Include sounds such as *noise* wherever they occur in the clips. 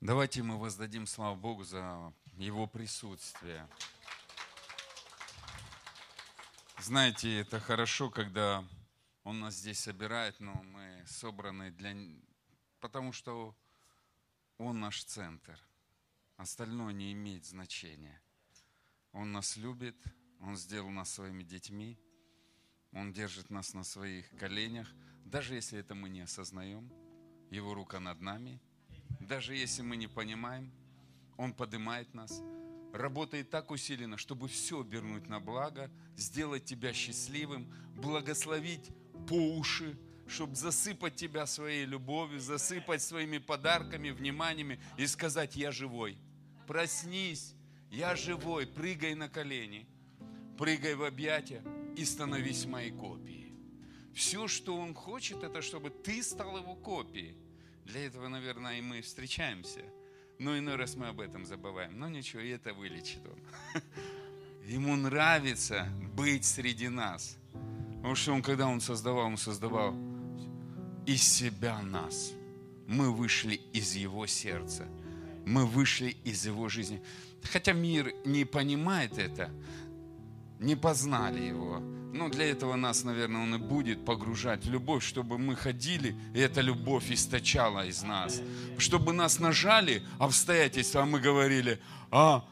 Давайте мы воздадим славу Богу за Его присутствие. Знаете, это хорошо, когда Он нас здесь собирает, но мы собраны для... Потому что Он наш центр. Остальное не имеет значения. Он нас любит, Он сделал нас своими детьми, Он держит нас на своих коленях, даже если это мы не осознаем. Его рука над нами – даже если мы не понимаем, Он поднимает нас, работает так усиленно, чтобы все обернуть на благо, сделать тебя счастливым, благословить по уши, чтобы засыпать тебя своей любовью, засыпать своими подарками, вниманиями и сказать, я живой. Проснись, я живой, прыгай на колени, прыгай в объятия и становись моей копией. Все, что Он хочет, это чтобы ты стал Его копией. Для этого, наверное, и мы встречаемся. Но иной раз мы об этом забываем. Но ничего, и это вылечит он. *laughs* Ему нравится быть среди нас. Потому что он, когда он создавал, он создавал из себя нас. Мы вышли из его сердца. Мы вышли из его жизни. Хотя мир не понимает это, не познали его, ну, для этого нас, наверное, Он и будет погружать в любовь, чтобы мы ходили, и эта любовь источала из нас. Чтобы нас нажали обстоятельства, а мы говорили, а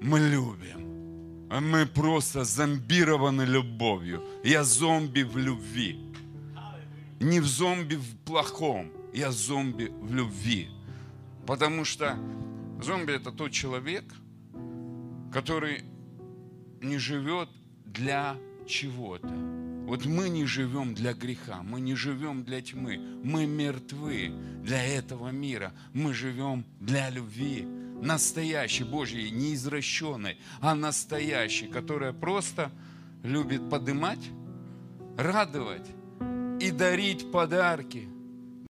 мы любим. А мы просто зомбированы любовью. Я зомби в любви. Не в зомби в плохом, я зомби в любви. Потому что зомби это тот человек, который не живет для чего-то. Вот мы не живем для греха, мы не живем для тьмы, мы мертвы для этого мира, мы живем для любви, настоящей Божьей, не извращенной, а настоящей, которая просто любит подымать, радовать и дарить подарки,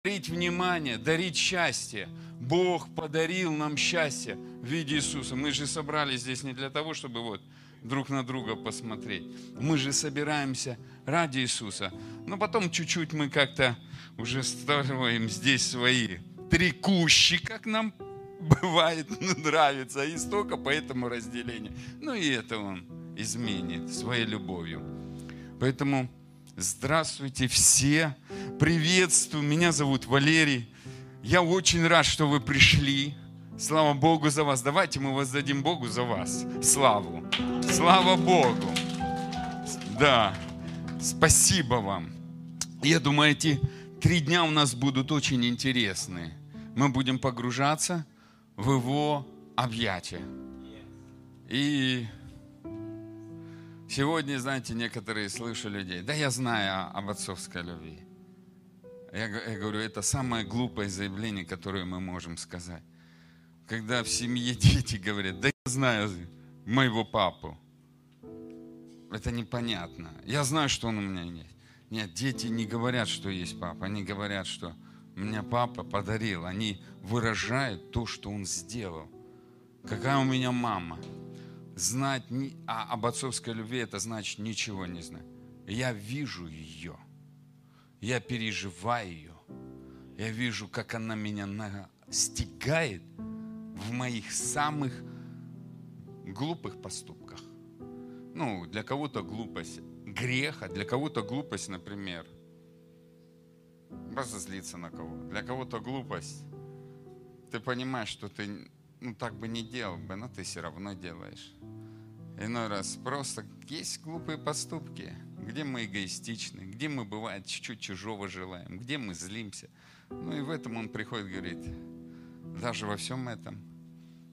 дарить внимание, дарить счастье. Бог подарил нам счастье в виде Иисуса. Мы же собрались здесь не для того, чтобы вот друг на друга посмотреть. Мы же собираемся ради Иисуса. Но потом чуть-чуть мы как-то уже строим здесь свои три кущи, как нам *laughs* бывает нравится, и столько по этому разделению. Ну и это Он изменит своей любовью. Поэтому здравствуйте все, приветствую, меня зовут Валерий. Я очень рад, что вы пришли. Слава Богу за вас. Давайте мы воздадим Богу за вас славу. Слава Богу. Да. Спасибо вам. Я думаю, эти три дня у нас будут очень интересные. Мы будем погружаться в Его объятия. И сегодня, знаете, некоторые слышу людей, да я знаю об отцовской любви. Я, я говорю, это самое глупое заявление, которое мы можем сказать когда в семье *laughs* дети говорят, да я знаю моего папу. Это непонятно. Я знаю, что он у меня есть. Нет, дети не говорят, что есть папа. Они говорят, что меня папа подарил. Они выражают то, что он сделал. Какая у меня мама. Знать не, а об отцовской любви, это значит ничего не знать. Я вижу ее. Я переживаю ее. Я вижу, как она меня настигает в моих самых глупых поступках. Ну, для кого-то глупость греха, для кого-то глупость, например, разозлиться на кого. Для кого-то глупость. Ты понимаешь, что ты ну, так бы не делал бы, но ты все равно делаешь. Иной раз просто есть глупые поступки, где мы эгоистичны, где мы, бывает, чуть-чуть чужого желаем, где мы злимся. Ну и в этом он приходит и говорит, даже во всем этом,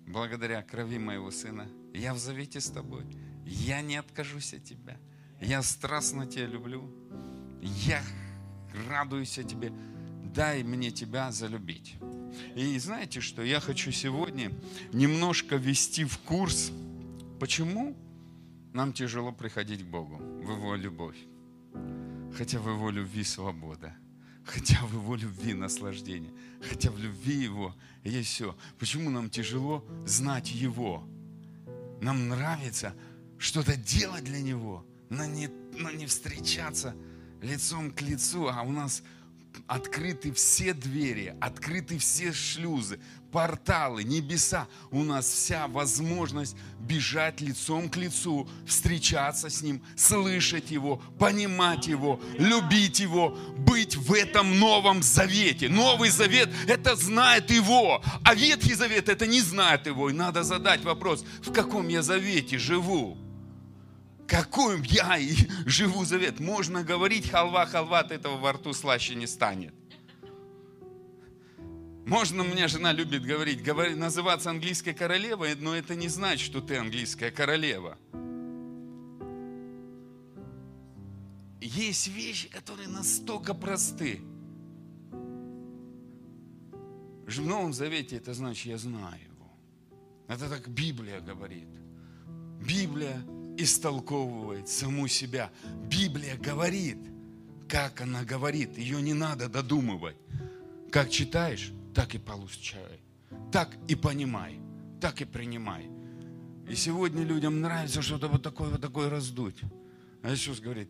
благодаря крови моего сына, я в завете с тобой. Я не откажусь от тебя. Я страстно тебя люблю. Я радуюсь о тебе. Дай мне тебя залюбить. И знаете что? Я хочу сегодня немножко ввести в курс, почему нам тяжело приходить к Богу, в Его любовь. Хотя в Его любви свобода – хотя в Его любви наслаждение, хотя в любви Его есть все. Почему нам тяжело знать Его? Нам нравится что-то делать для Него, но не, но не встречаться лицом к лицу, а у нас открыты все двери, открыты все шлюзы, порталы, небеса. У нас вся возможность бежать лицом к лицу, встречаться с Ним, слышать Его, понимать Его, любить Его, быть в этом новом завете. Новый завет – это знает Его, а Ветхий завет – это не знает Его. И надо задать вопрос, в каком я завете живу? Какой я живу завет? Можно говорить халва, халва, от этого во рту слаще не станет. Можно, мне жена любит говорить, говорить, называться английской королевой, но это не значит, что ты английская королева. Есть вещи, которые настолько просты. В Новом Завете это значит, я знаю его. Это так Библия говорит. Библия истолковывает саму себя. Библия говорит, как она говорит. Ее не надо додумывать. Как читаешь, так и получай. Так и понимай, так и принимай. И сегодня людям нравится что-то вот такое, вот такое раздуть. А Иисус говорит,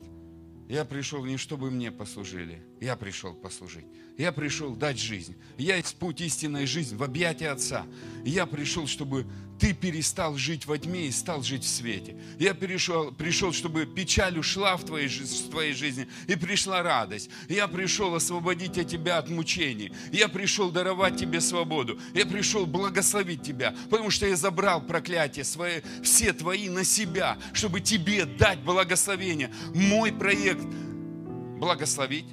я пришел не чтобы мне послужили, я пришел послужить. Я пришел дать жизнь. Я есть путь истинной жизни в объятии Отца. Я пришел, чтобы ты перестал жить во тьме и стал жить в свете. Я перешел, пришел, чтобы печаль ушла в твоей, в твоей жизни, и пришла радость. Я пришел освободить тебя от мучений. Я пришел даровать тебе свободу. Я пришел благословить тебя, потому что я забрал проклятие свои, все твои на себя, чтобы тебе дать благословение. Мой проект – благословить,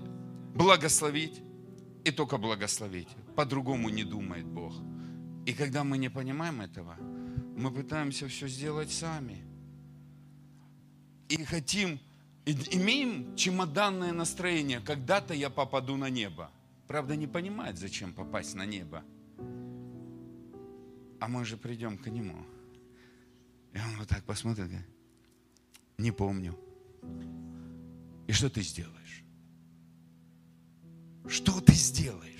благословить и только благословить. По-другому не думает Бог. И когда мы не понимаем этого, мы пытаемся все сделать сами. И хотим, имеем чемоданное настроение, когда-то я попаду на небо. Правда, не понимает, зачем попасть на небо. А мы же придем к нему. И он вот так посмотрит, говорит, не помню. И что ты сделаешь? Что ты сделаешь?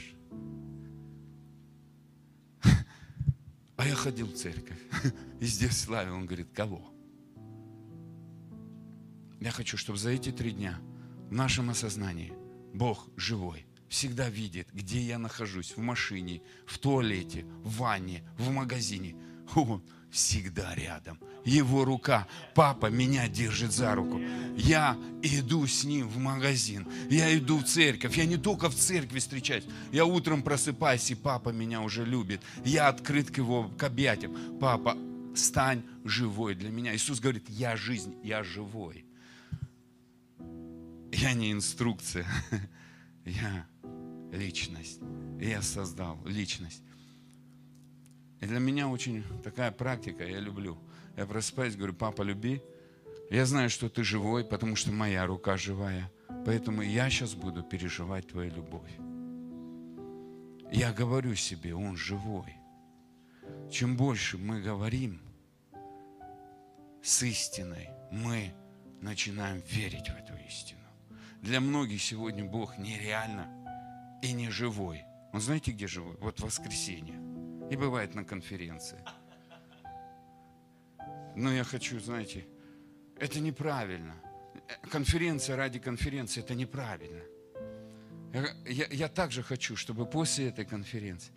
А я ходил в церковь. *laughs* И здесь славил. Он говорит, кого? Я хочу, чтобы за эти три дня в нашем осознании Бог живой, всегда видит, где я нахожусь, в машине, в туалете, в ванне, в магазине. *laughs* Он всегда рядом. Его рука, папа меня держит за руку. Я иду с ним в магазин, я иду в церковь. Я не только в церкви встречаюсь, я утром просыпаюсь, и папа меня уже любит. Я открыт к его к объятиям. Папа, стань живой для меня. Иисус говорит, я жизнь, я живой. Я не инструкция, *laughs* я личность. Я создал личность. И для меня очень такая практика, я люблю. Я просыпаюсь, говорю, папа, люби. Я знаю, что ты живой, потому что моя рука живая. Поэтому я сейчас буду переживать твою любовь. Я говорю себе, он живой. Чем больше мы говорим с истиной, мы начинаем верить в эту истину. Для многих сегодня Бог нереально и не живой. Он знаете, где живой? Вот воскресенье. И бывает на конференции. Но я хочу, знаете, это неправильно. Конференция ради конференции – это неправильно. Я, я, я также хочу, чтобы после этой конференции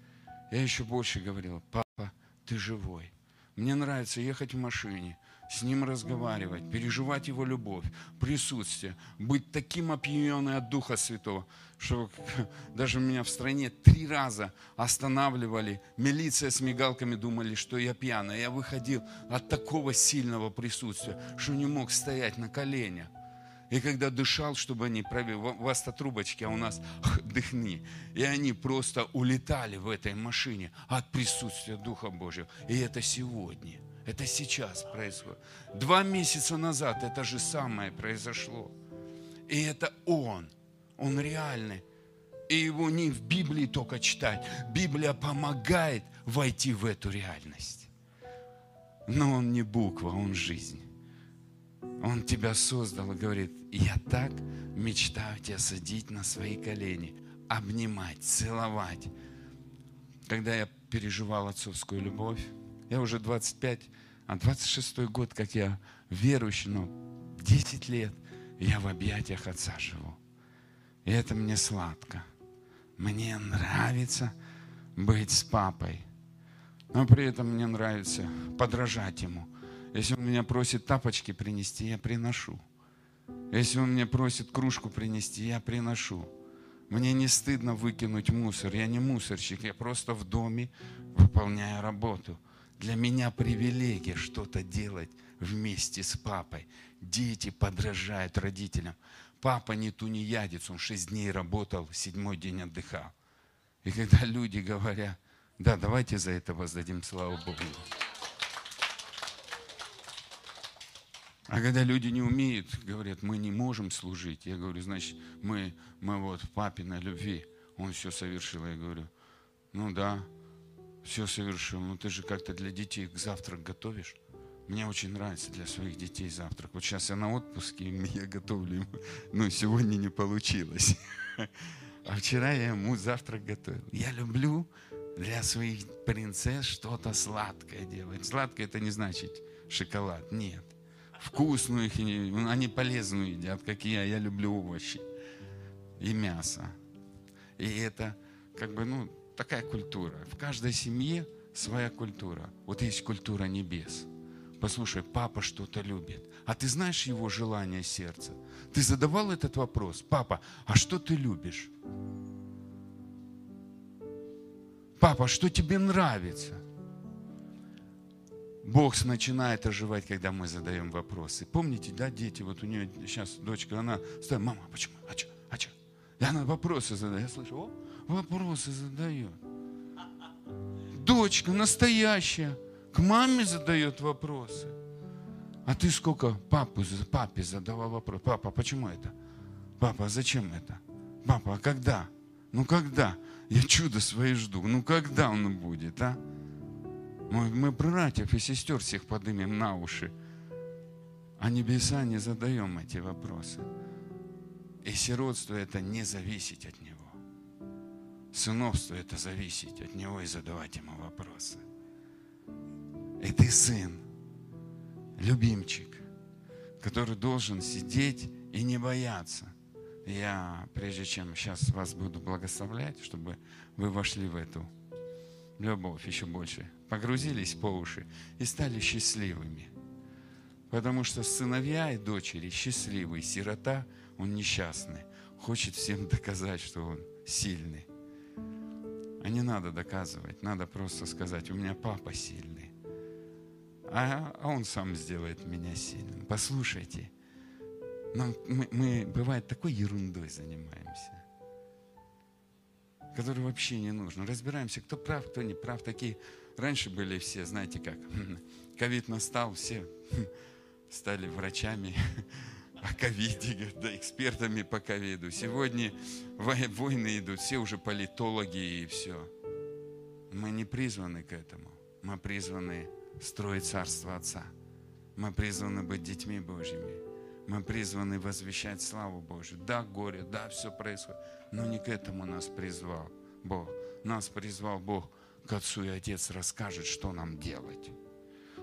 я еще больше говорил, папа, ты живой. Мне нравится ехать в машине – с Ним разговаривать, переживать Его любовь, присутствие, быть таким опьяненным от Духа Святого, что *laughs* даже меня в стране три раза останавливали, милиция с мигалками думали, что я пьяный. Я выходил от такого сильного присутствия, что не мог стоять на коленях. И когда дышал, чтобы они провели, у вас-то трубочки, а у нас *laughs* дыхни. И они просто улетали в этой машине от присутствия Духа Божьего. И это сегодня – это сейчас происходит. Два месяца назад это же самое произошло. И это Он. Он реальный. И его не в Библии только читать. Библия помогает войти в эту реальность. Но он не буква, он жизнь. Он тебя создал и говорит, я так мечтаю тебя садить на свои колени, обнимать, целовать. Когда я переживал отцовскую любовь, я уже 25 а 26 год, как я верующий, но 10 лет я в объятиях Отца живу. И это мне сладко. Мне нравится быть с папой. Но при этом мне нравится подражать ему. Если он меня просит тапочки принести, я приношу. Если он меня просит кружку принести, я приношу. Мне не стыдно выкинуть мусор. Я не мусорщик, я просто в доме выполняю работу. Для меня привилегия что-то делать вместе с папой. Дети подражают родителям. Папа не тунеядец, он шесть дней работал, седьмой день отдыхал. И когда люди говорят, да, давайте за это воздадим славу Богу. А когда люди не умеют, говорят, мы не можем служить. Я говорю, значит, мы, мы вот в папиной любви. Он все совершил. Я говорю, ну да, все совершил. Но ты же как-то для детей завтрак готовишь. Мне очень нравится для своих детей завтрак. Вот сейчас я на отпуске, *laughs* и я готовлю ему. Но сегодня не получилось. *laughs* А вчера я ему завтрак готовил. Я люблю для своих принцесс что-то сладкое делать. Сладкое это не значит шоколад. Нет. Вкусную их, они полезную едят, какие я. Я люблю овощи и мясо. И это как бы, ну, такая культура. В каждой семье своя культура. Вот есть культура небес – Послушай, папа что-то любит. А ты знаешь его желание сердца? Ты задавал этот вопрос? Папа, а что ты любишь? Папа, что тебе нравится? Бог начинает оживать, когда мы задаем вопросы. Помните, да, дети, вот у нее сейчас дочка, она стоит, мама, а почему, а что, а что? И она вопросы задает. Я слышу, о, вопросы задает. Дочка настоящая к маме задает вопросы. А ты сколько папу, папе задавал вопрос? Папа, почему это? Папа, а зачем это? Папа, а когда? Ну когда? Я чудо свои жду. Ну когда оно будет, а? Мы, мы братьев и сестер всех подымем на уши. А небеса не задаем эти вопросы. И сиротство это не зависеть от него. Сыновство это зависеть от него и задавать ему вопросы. И ты сын, любимчик, который должен сидеть и не бояться. Я, прежде чем сейчас вас буду благословлять, чтобы вы вошли в эту любовь еще больше, погрузились по уши и стали счастливыми. Потому что сыновья и дочери счастливый, сирота, он несчастный, хочет всем доказать, что он сильный. А не надо доказывать, надо просто сказать, у меня папа сильный а, а Он сам сделает меня сильным. Послушайте, нам, мы, мы, бывает, такой ерундой занимаемся, которую вообще не нужно. Разбираемся, кто прав, кто не прав. Такие раньше были все, знаете как, *laughs* ковид настал, все *laughs* стали врачами *laughs* о ковиде, да, экспертами по ковиду. Сегодня войны идут, все уже политологи и все. Мы не призваны к этому. Мы призваны строить Царство Отца. Мы призваны быть детьми Божьими. Мы призваны возвещать славу Божью. Да, горе, да, все происходит. Но не к этому нас призвал Бог. Нас призвал Бог к Отцу, и Отец расскажет, что нам делать.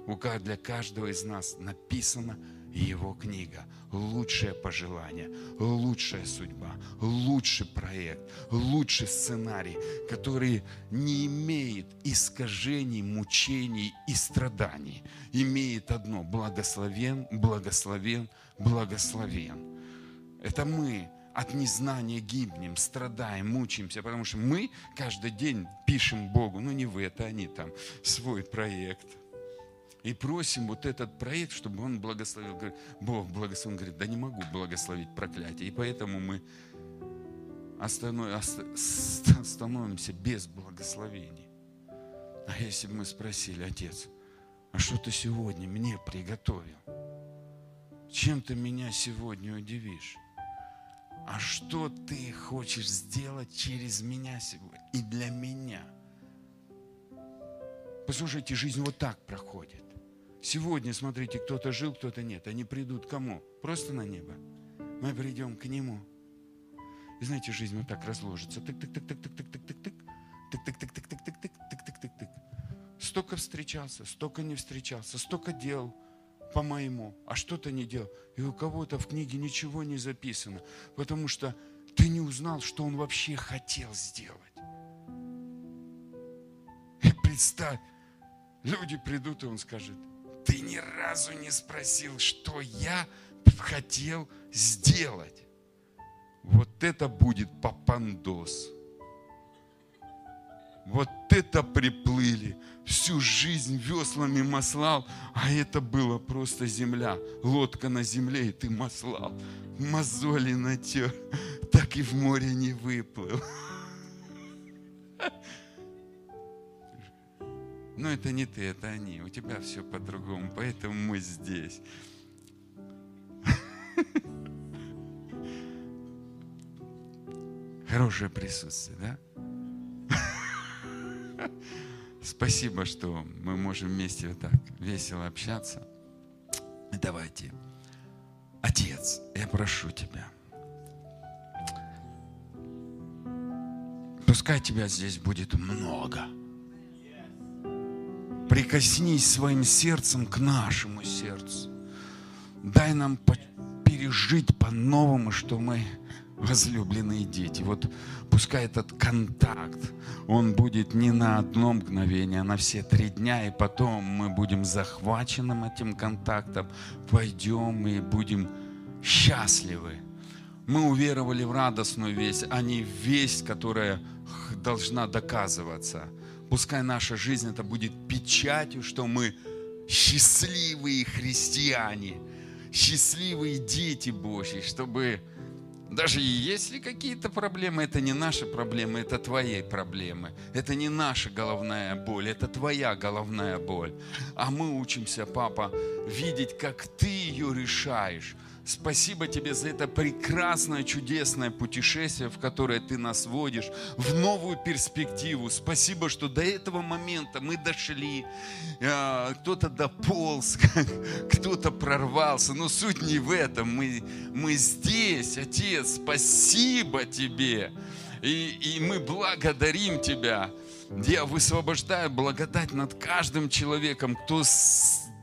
Для каждого из нас написано его книга. Лучшее пожелание, лучшая судьба, лучший проект, лучший сценарий, который не имеет искажений, мучений и страданий. Имеет одно – благословен, благословен, благословен. Это мы от незнания гибнем, страдаем, мучаемся, потому что мы каждый день пишем Богу, ну не вы, это они там, свой проект – и просим вот этот проект, чтобы он благословил. Говорит, Бог благословил. Он говорит, да не могу благословить проклятие. И поэтому мы становимся без благословений. А если бы мы спросили, Отец, а что ты сегодня мне приготовил? Чем ты меня сегодня удивишь? А что ты хочешь сделать через меня сегодня и для меня? Послушайте, жизнь вот так проходит. Сегодня, смотрите, кто-то жил, кто-то нет. Они придут кому? Просто на небо. Мы придем к Нему. И знаете, жизнь вот так разложится. Тык-тык-тык-тык-тык-тык-тык-тык. Тык-тык-тык-тык-тык-тык-тык-тык. Столько встречался, столько не встречался, столько делал по-моему, а что-то не делал. И у кого-то в книге ничего не записано. Потому что ты не узнал, что он вообще хотел сделать. И представь, люди придут, и он скажет, ты ни разу не спросил, что я хотел сделать. Вот это будет попандос. Вот это приплыли. Всю жизнь веслами маслал, а это было просто земля. Лодка на земле, и ты маслал. Мозоли натер, так и в море не выплыл. Но это не ты, это они. У тебя все по-другому, поэтому мы здесь. *laughs* Хорошее присутствие, да? *laughs* Спасибо, что мы можем вместе вот так весело общаться. Давайте. Отец, я прошу Тебя. Пускай Тебя здесь будет много. Прикоснись своим сердцем к нашему сердцу. Дай нам пережить по-новому, что мы возлюбленные дети. Вот пускай этот контакт, он будет не на одно мгновение, а на все три дня, и потом мы будем захваченным этим контактом, пойдем и будем счастливы. Мы уверовали в радостную весть, а не в весть, которая должна доказываться. Пускай наша жизнь это будет печатью, что мы счастливые христиане, счастливые дети Божьи, чтобы даже если какие-то проблемы, это не наши проблемы, это твои проблемы. Это не наша головная боль, это твоя головная боль. А мы учимся, папа, видеть, как ты ее решаешь Спасибо тебе за это прекрасное, чудесное путешествие, в которое ты нас водишь, в новую перспективу. Спасибо, что до этого момента мы дошли. А, кто-то дополз, *laughs* кто-то прорвался. Но суть не в этом. Мы, мы здесь, Отец. Спасибо тебе. И, и мы благодарим Тебя. Я высвобождаю благодать над каждым человеком, кто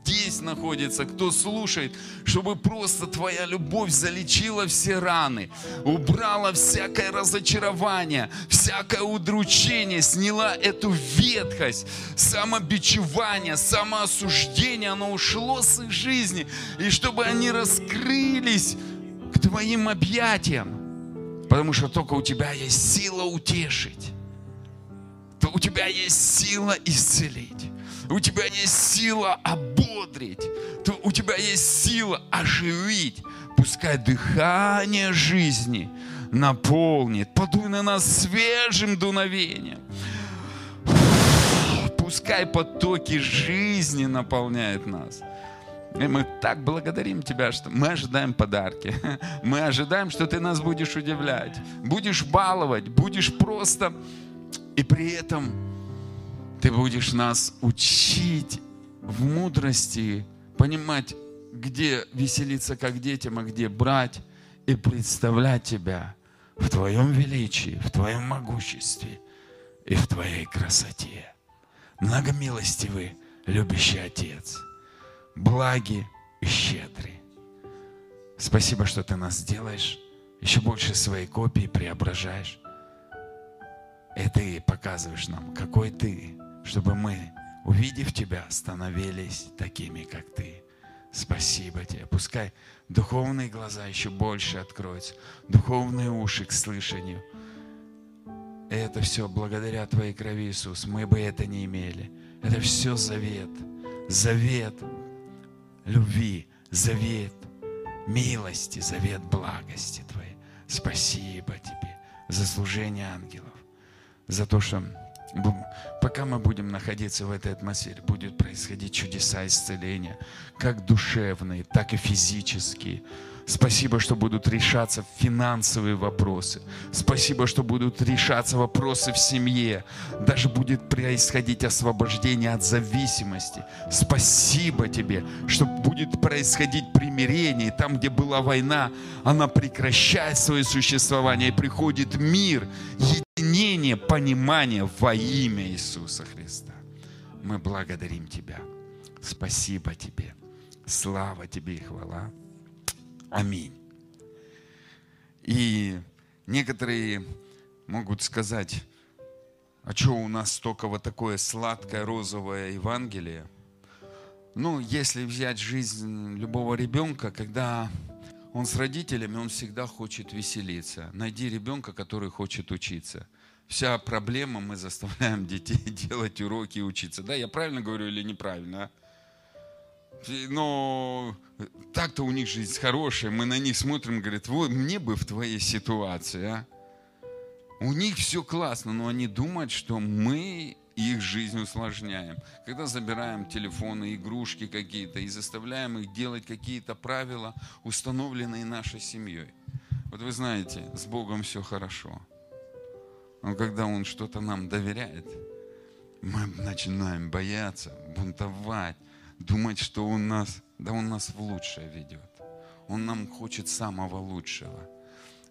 здесь находится, кто слушает, чтобы просто Твоя любовь залечила все раны, убрала всякое разочарование, всякое удручение, сняла эту ветхость, самобичевание, самоосуждение, оно ушло с их жизни, и чтобы они раскрылись к Твоим объятиям, потому что только у Тебя есть сила утешить, то у Тебя есть сила исцелить у тебя есть сила ободрить, у тебя есть сила оживить. Пускай дыхание жизни наполнит, подуй на нас свежим дуновением. Пускай потоки жизни наполняют нас. И мы так благодарим Тебя, что мы ожидаем подарки. *laughs* Мы ожидаем, что Ты нас будешь удивлять, будешь баловать, будешь просто... И при этом ты будешь нас учить в мудрости, понимать, где веселиться как детям, а где брать, и представлять Тебя в Твоем величии, в Твоем могуществе и в Твоей красоте. Многомилостивый, любящий Отец, благи и щедрый. Спасибо, что Ты нас делаешь, еще больше своей копии преображаешь. И Ты показываешь нам, какой Ты, чтобы мы, увидев Тебя, становились такими, как Ты. Спасибо Тебе. Пускай духовные глаза еще больше откроются, духовные уши к слышанию. Это все благодаря Твоей крови, Иисус. Мы бы это не имели. Это все завет. Завет любви, завет милости, завет благости Твоей. Спасибо Тебе за служение ангелов, за то, что пока мы будем находиться в этой атмосфере, будет происходить чудеса исцеления, как душевные, так и физические. Спасибо, что будут решаться финансовые вопросы. Спасибо, что будут решаться вопросы в семье. Даже будет происходить освобождение от зависимости. Спасибо тебе, что будет происходить примирение. там, где была война, она прекращает свое существование и приходит мир, единение, понимание во имя Иисуса Христа. Мы благодарим Тебя. Спасибо Тебе. Слава Тебе и хвала. Аминь. И Некоторые могут сказать, а что у нас только вот такое сладкое розовое Евангелие? Ну, если взять жизнь любого ребенка, когда он с родителями, он всегда хочет веселиться. Найди ребенка, который хочет учиться. Вся проблема, мы заставляем детей *laughs* делать уроки и учиться. Да, я правильно говорю или неправильно? А? Но так-то у них жизнь хорошая, мы на них смотрим, говорят, вот мне бы в твоей ситуации, а? У них все классно, но они думают, что мы их жизнь усложняем. Когда забираем телефоны, игрушки какие-то и заставляем их делать какие-то правила, установленные нашей семьей. Вот вы знаете, с Богом все хорошо. Но когда Он что-то нам доверяет, мы начинаем бояться, бунтовать, думать, что Он нас, да Он нас в лучшее ведет. Он нам хочет самого лучшего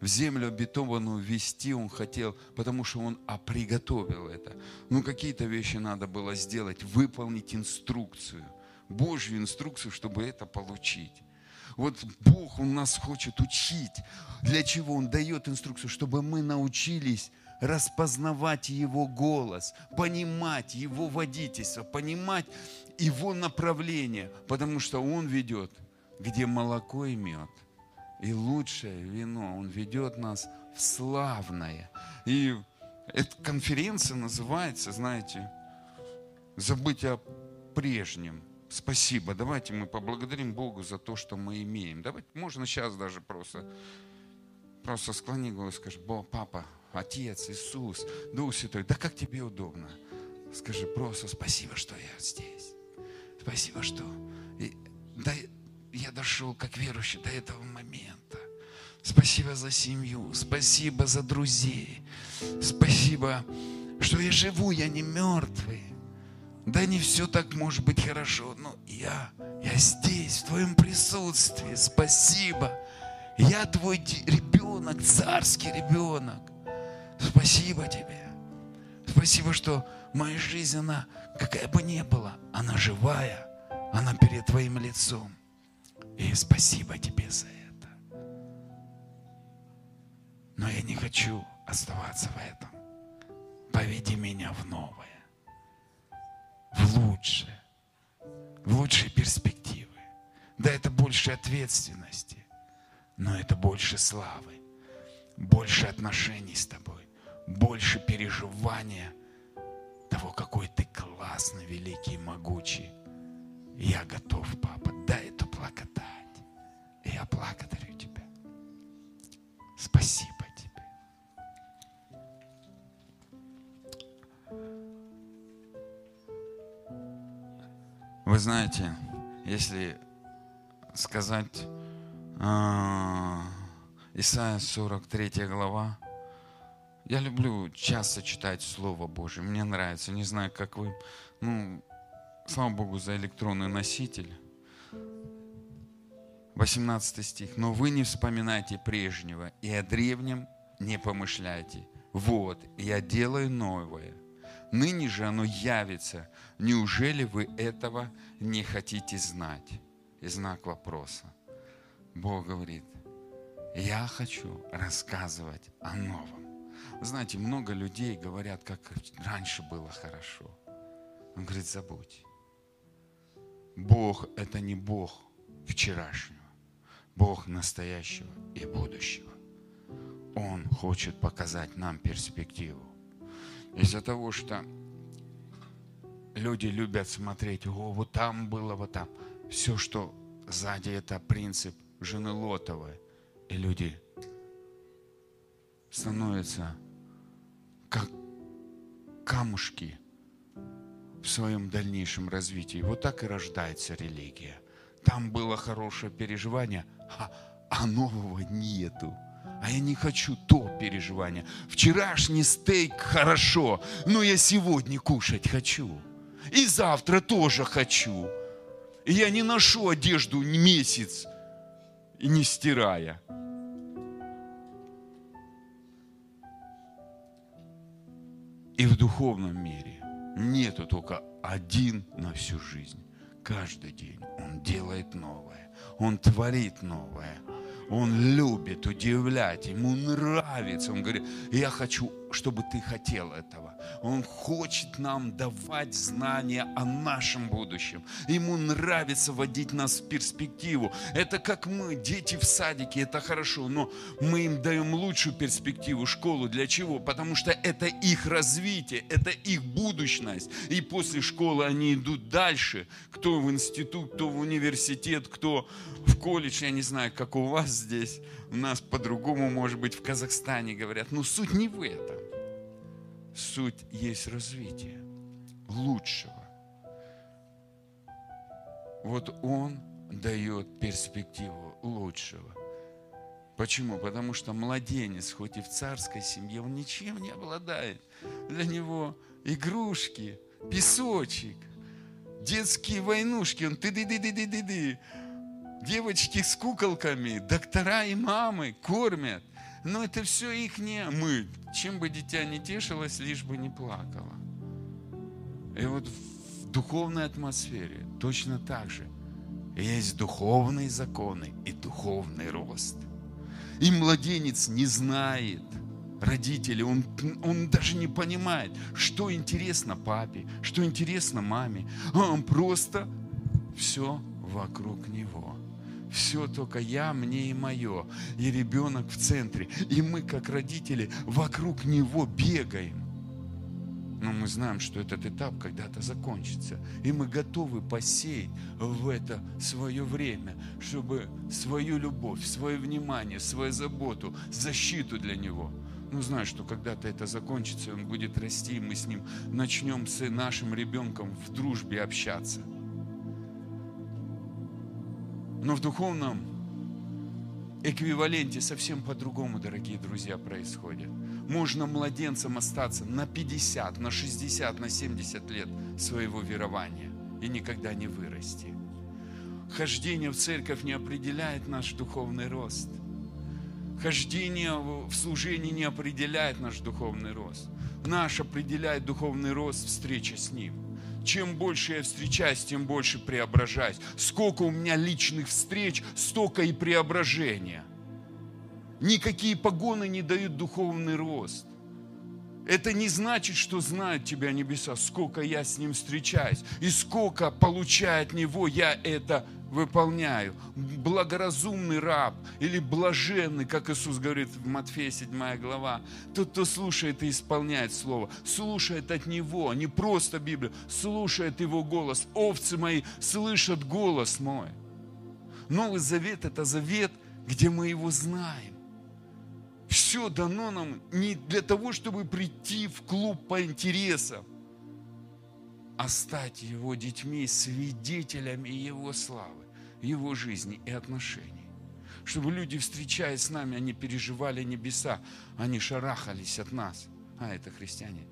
в землю обетованную вести он хотел, потому что он а, приготовил это. Ну, какие-то вещи надо было сделать, выполнить инструкцию, Божью инструкцию, чтобы это получить. Вот Бог, Он нас хочет учить. Для чего Он дает инструкцию? Чтобы мы научились распознавать Его голос, понимать Его водительство, понимать Его направление, потому что Он ведет, где молоко и мед и лучшее вино. Он ведет нас в славное. И эта конференция называется, знаете, забыть о прежнем. Спасибо. Давайте мы поблагодарим Богу за то, что мы имеем. Давайте, можно сейчас даже просто, просто склони голову и скажи, Бог, Папа, Отец, Иисус, Дух Святой, да как тебе удобно. Скажи просто спасибо, что я здесь. Спасибо, что... Я дошел как верующий до этого момента. Спасибо за семью, спасибо за друзей, спасибо, что я живу, я не мертвый. Да не все так может быть хорошо, но я, я здесь, в твоем присутствии, спасибо. Я твой ребенок, царский ребенок. Спасибо тебе. Спасибо, что моя жизнь, она какая бы ни была, она живая, она перед твоим лицом. И спасибо тебе за это. Но я не хочу оставаться в этом. Поведи меня в новое, в лучшее, в лучшие перспективы. Да, это больше ответственности, но это больше славы, больше отношений с тобой, больше переживания того, какой ты классный, великий, могучий. Я готов, папа, дай эту благодать. И я благодарю Тебя. Спасибо Тебе. Вы знаете, если сказать э, Исайя 43 глава, я люблю часто читать Слово Божие, мне нравится, не знаю, как вы, ну, слава Богу за электронный носитель, 18 стих. «Но вы не вспоминайте прежнего, и о древнем не помышляйте. Вот, я делаю новое. Ныне же оно явится. Неужели вы этого не хотите знать?» И знак вопроса. Бог говорит, я хочу рассказывать о новом. Знаете, много людей говорят, как раньше было хорошо. Он говорит, забудь. Бог – это не Бог вчерашнего. Бог настоящего и будущего. Он хочет показать нам перспективу. Из-за того, что люди любят смотреть, о, вот там было, вот там. Все, что сзади, это принцип жены Лотовой. И люди становятся как камушки в своем дальнейшем развитии. Вот так и рождается религия. Там было хорошее переживание, а, а нового нету. А я не хочу то переживание. Вчерашний стейк хорошо, но я сегодня кушать хочу. И завтра тоже хочу. И я не ношу одежду месяц, не стирая. И в духовном мире нету только один на всю жизнь. Каждый день Он делает новое. Он творит новое. Он любит удивлять, ему нравится. Он говорит, я хочу, чтобы ты хотел этого. Он хочет нам давать знания о нашем будущем. Ему нравится водить нас в перспективу. Это как мы, дети в садике, это хорошо, но мы им даем лучшую перспективу, школу. Для чего? Потому что это их развитие, это их будущность. И после школы они идут дальше. Кто в институт, кто в университет, кто в колледж, я не знаю, как у вас здесь. У нас по-другому, может быть, в Казахстане говорят. Но суть не в этом. Суть есть развитие лучшего. Вот он дает перспективу лучшего. Почему? Потому что младенец, хоть и в царской семье, он ничем не обладает. Для него игрушки, песочек, детские войнушки, он ты-ды-ды-ды-ды-ды. Девочки с куколками, доктора и мамы кормят. Но это все их не мы. Чем бы дитя не тешилось, лишь бы не плакало. И вот в духовной атмосфере точно так же есть духовные законы и духовный рост. И младенец не знает родителей, он, он даже не понимает, что интересно папе, что интересно маме. А он просто все вокруг него. Все только я, мне и мое. И ребенок в центре. И мы, как родители, вокруг него бегаем. Но мы знаем, что этот этап когда-то закончится. И мы готовы посеять в это свое время, чтобы свою любовь, свое внимание, свою заботу, защиту для него. Ну, знаю, что когда-то это закончится, он будет расти, и мы с ним начнем с нашим ребенком в дружбе общаться. Но в духовном эквиваленте совсем по-другому, дорогие друзья, происходит. Можно младенцем остаться на 50, на 60, на 70 лет своего верования и никогда не вырасти. Хождение в церковь не определяет наш духовный рост. Хождение в служении не определяет наш духовный рост. Наш определяет духовный рост встреча с Ним. Чем больше я встречаюсь, тем больше преображаюсь. Сколько у меня личных встреч, столько и преображения. Никакие погоны не дают духовный рост. Это не значит, что знают тебя небеса, сколько я с ним встречаюсь, и сколько получая от него я это выполняю. Благоразумный раб или блаженный, как Иисус говорит в Матфея 7 глава, тот, кто слушает и исполняет Слово, слушает от Него, не просто Библию, слушает Его голос. Овцы мои слышат голос мой. Новый Завет – это завет, где мы Его знаем. Все дано нам не для того, чтобы прийти в клуб по интересам, а стать Его детьми, свидетелями Его славы, Его жизни и отношений. Чтобы люди, встречаясь с нами, они переживали небеса, они шарахались от нас. А, это христиане.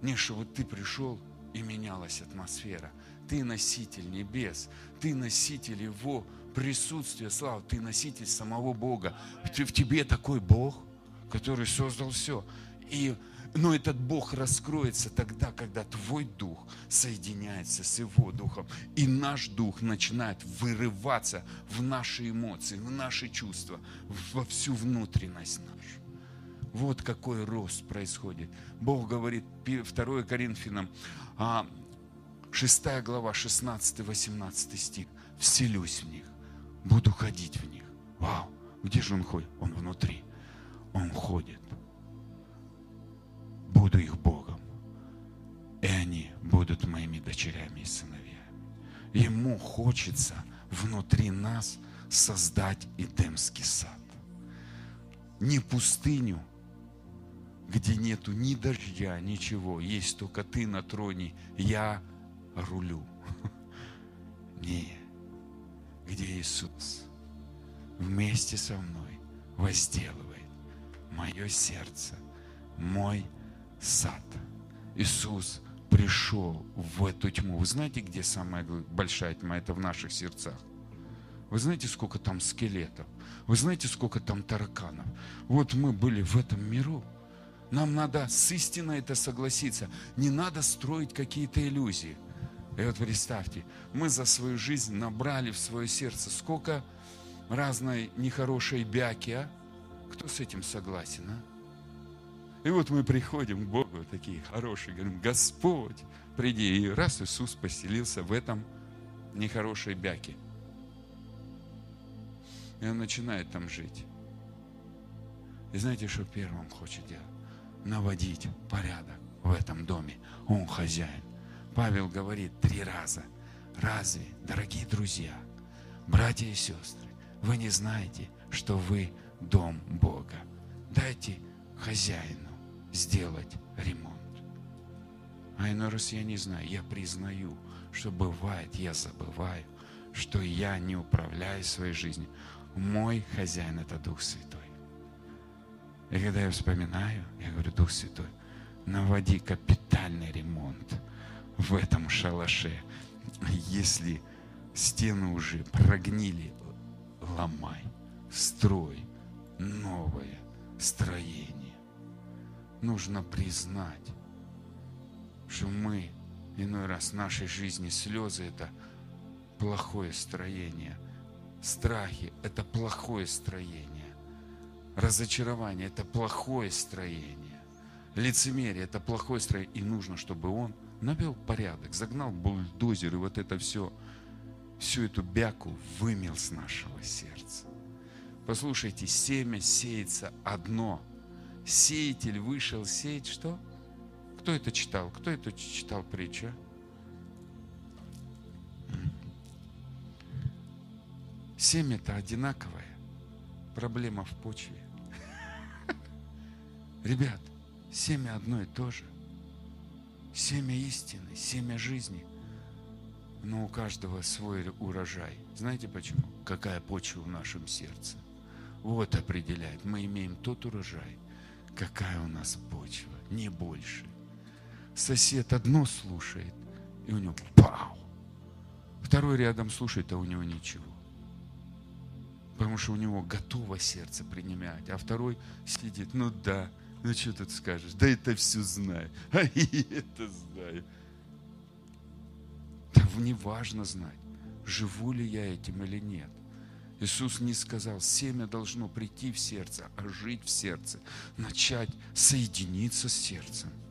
Не, чтобы ты пришел и менялась атмосфера. Ты носитель небес, ты носитель Его присутствие, слава, ты носитель самого Бога. В тебе такой Бог, который создал все. И, но этот Бог раскроется тогда, когда твой дух соединяется с Его духом. И наш дух начинает вырываться в наши эмоции, в наши чувства, во всю внутренность нашу. Вот какой рост происходит. Бог говорит, 2 Коринфянам, 6 а, глава, 16-18 стих. «Вселюсь в них, буду ходить в них. Вау, где же он ходит? Он внутри. Он ходит. Буду их Богом. И они будут моими дочерями и сыновьями. Ему хочется внутри нас создать Эдемский сад. Не пустыню, где нету ни дождя, ничего. Есть только ты на троне, я рулю. *laughs* Нет где Иисус вместе со мной возделывает мое сердце, мой сад. Иисус пришел в эту тьму. Вы знаете, где самая большая тьма? Это в наших сердцах. Вы знаете, сколько там скелетов? Вы знаете, сколько там тараканов? Вот мы были в этом миру. Нам надо с истиной это согласиться. Не надо строить какие-то иллюзии. И вот представьте, мы за свою жизнь набрали в свое сердце сколько разной нехорошей бяки, а? Кто с этим согласен, а? И вот мы приходим к Богу, такие хорошие, говорим, Господь, приди. И раз Иисус поселился в этом нехорошей бяке. И он начинает там жить. И знаете, что первым хочет делать? Наводить порядок в этом доме. Он хозяин. Павел говорит три раза. Разве, дорогие друзья, братья и сестры, вы не знаете, что вы дом Бога? Дайте хозяину сделать ремонт. А иной раз я не знаю, я признаю, что бывает, я забываю, что я не управляю своей жизнью. Мой хозяин – это Дух Святой. И когда я вспоминаю, я говорю, Дух Святой, наводи капитальный ремонт в этом шалаше. Если стены уже прогнили, ломай, строй новое строение. Нужно признать, что мы иной раз в нашей жизни слезы – это плохое строение. Страхи – это плохое строение. Разочарование – это плохое строение. Лицемерие – это плохое строение. И нужно, чтобы он навел порядок, загнал бульдозер и вот это все, всю эту бяку вымел с нашего сердца. Послушайте, семя сеется одно. Сеятель вышел сеять что? Кто это читал? Кто это читал притчу? Семя-то одинаковое. Проблема в почве. *laughs* Ребят, семя одно и то же. Семя истины, семя жизни. Но у каждого свой урожай. Знаете почему? Какая почва в нашем сердце. Вот определяет. Мы имеем тот урожай, какая у нас почва, не больше. Сосед одно слушает, и у него пау. Второй рядом слушает, а у него ничего. Потому что у него готово сердце принимать. А второй сидит, ну да, ну что тут скажешь? Да это все знаю. *laughs* А и это знаю. Да не важно знать, живу ли я этим или нет. Иисус не сказал, семя должно прийти в сердце, а жить в сердце, начать соединиться с сердцем –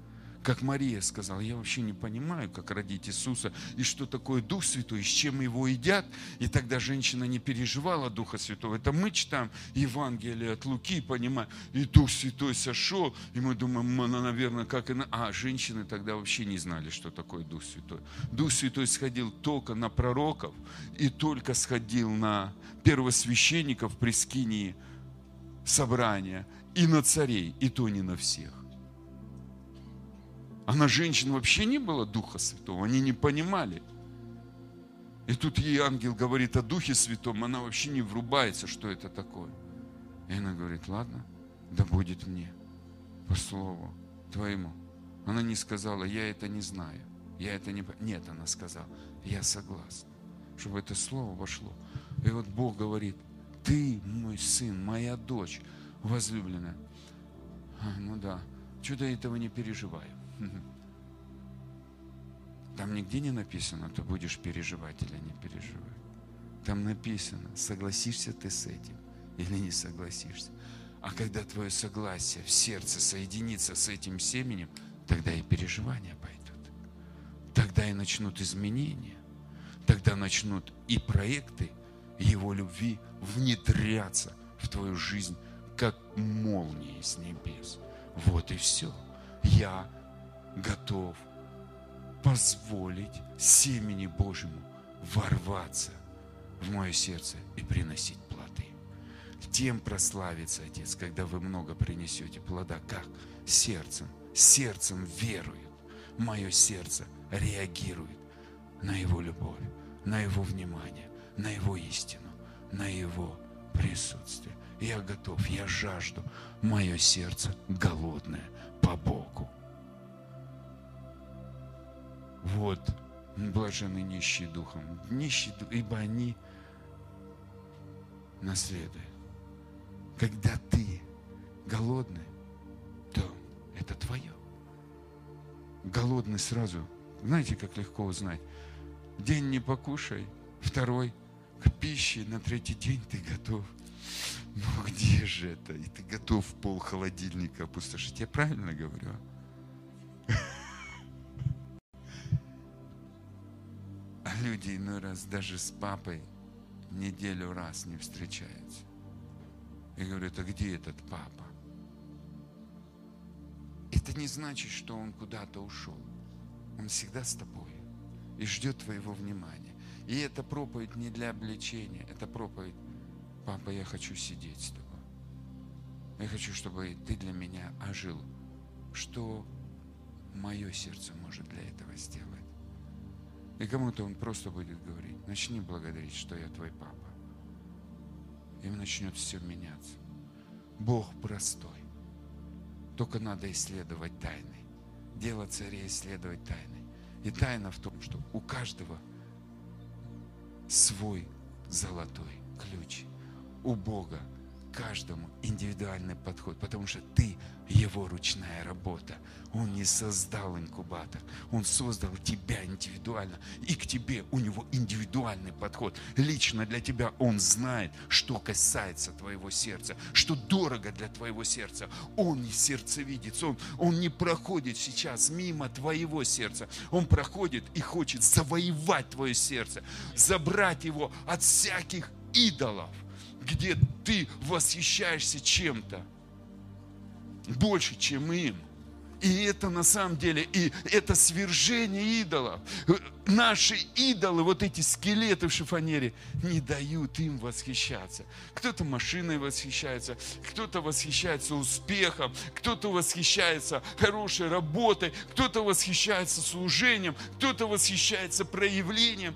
как Мария сказала, я вообще не понимаю, как родить Иисуса, и что такое Дух Святой, и с чем его едят. И тогда женщина не переживала Духа Святого. Это мы читаем Евангелие от Луки, понимаем, и Дух Святой сошел, и мы думаем, она, наверное, как и на... А женщины тогда вообще не знали, что такое Дух Святой. Дух Святой сходил только на пророков, и только сходил на первосвященников при скинии собрания, и на царей, и то не на всех. А на женщин вообще не было Духа Святого, они не понимали. И тут ей ангел говорит о Духе Святом, она вообще не врубается, что это такое. И она говорит, ладно, да будет мне по слову твоему. Она не сказала, я это не знаю, я это не... Нет, она сказала, я согласна, чтобы это слово вошло. И вот Бог говорит, ты мой сын, моя дочь, возлюбленная. А, ну да, чудо этого не переживаю. Там нигде не написано, ты будешь переживать или не переживать. Там написано, согласишься ты с этим или не согласишься. А когда твое согласие в сердце соединится с этим семенем, тогда и переживания пойдут. Тогда и начнут изменения. Тогда начнут и проекты Его любви внедряться в твою жизнь, как молнии с небес. Вот и все. Я готов позволить семени Божьему ворваться в мое сердце и приносить плоды. Тем прославится Отец, когда вы много принесете плода. Как? Сердцем. Сердцем верует. Мое сердце реагирует на Его любовь, на Его внимание, на Его истину, на Его присутствие. Я готов, я жажду. Мое сердце голодное по Богу. Вот, блажены нищие духом, нищие, ибо они наследуют. Когда ты голодный, то это твое. Голодный сразу, знаете, как легко узнать? День не покушай, второй к пище, на третий день ты готов. Ну где же это? И ты готов пол холодильника опустошить. Я правильно говорю? Люди иной раз даже с папой неделю раз не встречаются. И говорят, а где этот папа? Это не значит, что он куда-то ушел. Он всегда с тобой и ждет твоего внимания. И эта проповедь не для обличения, это проповедь, папа, я хочу сидеть с тобой. Я хочу, чтобы ты для меня ожил. Что мое сердце может для этого сделать? И кому-то он просто будет говорить, начни благодарить, что я твой папа. И начнет все меняться. Бог простой. Только надо исследовать тайны. Дело царей исследовать тайны. И тайна в том, что у каждого свой золотой ключ. У Бога каждому индивидуальный подход, потому что ты его ручная работа. Он не создал инкубатор, он создал тебя индивидуально. И к тебе у него индивидуальный подход. Лично для тебя он знает, что касается твоего сердца, что дорого для твоего сердца. Он сердцевидец, он, он не проходит сейчас мимо твоего сердца. Он проходит и хочет завоевать твое сердце, забрать его от всяких идолов где ты восхищаешься чем-то больше, чем им. И это на самом деле, и это свержение идолов. Наши идолы, вот эти скелеты в шифонере, не дают им восхищаться. Кто-то машиной восхищается, кто-то восхищается успехом, кто-то восхищается хорошей работой, кто-то восхищается служением, кто-то восхищается проявлением